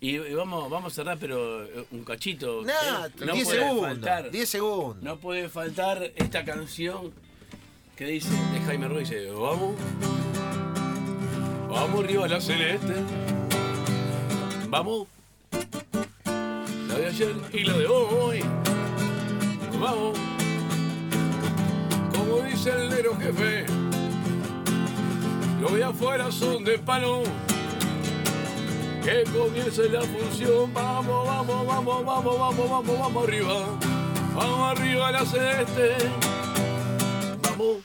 y, y vamos, vamos a cerrar, pero eh, un cachito. Nada, Eh, no 10 puede segundos, faltar. 10 segundos. No puede faltar esta canción que dice, de Jaime Ruiz, dice, vamos, vamos arriba a la celeste, Vamos. La de ayer y la de hoy. Vamos. Como dice el negro jefe. Los de afuera son de palo. Que comience la función. Vamos, vamos, vamos, vamos, vamos, vamos, vamos arriba. Vamos arriba la celeste. Vamos.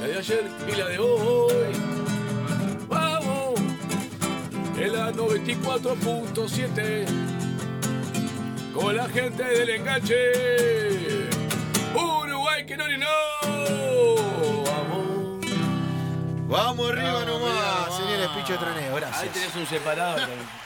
La de ayer y la de hoy. Vamos. En la 94.7. Con la gente del enganche. Uruguay que no ni no. Vamos. Vamos arriba Vamos, nomás, señores vamos. Pichu Traneo, Ahí gracias. tenés un separado. también.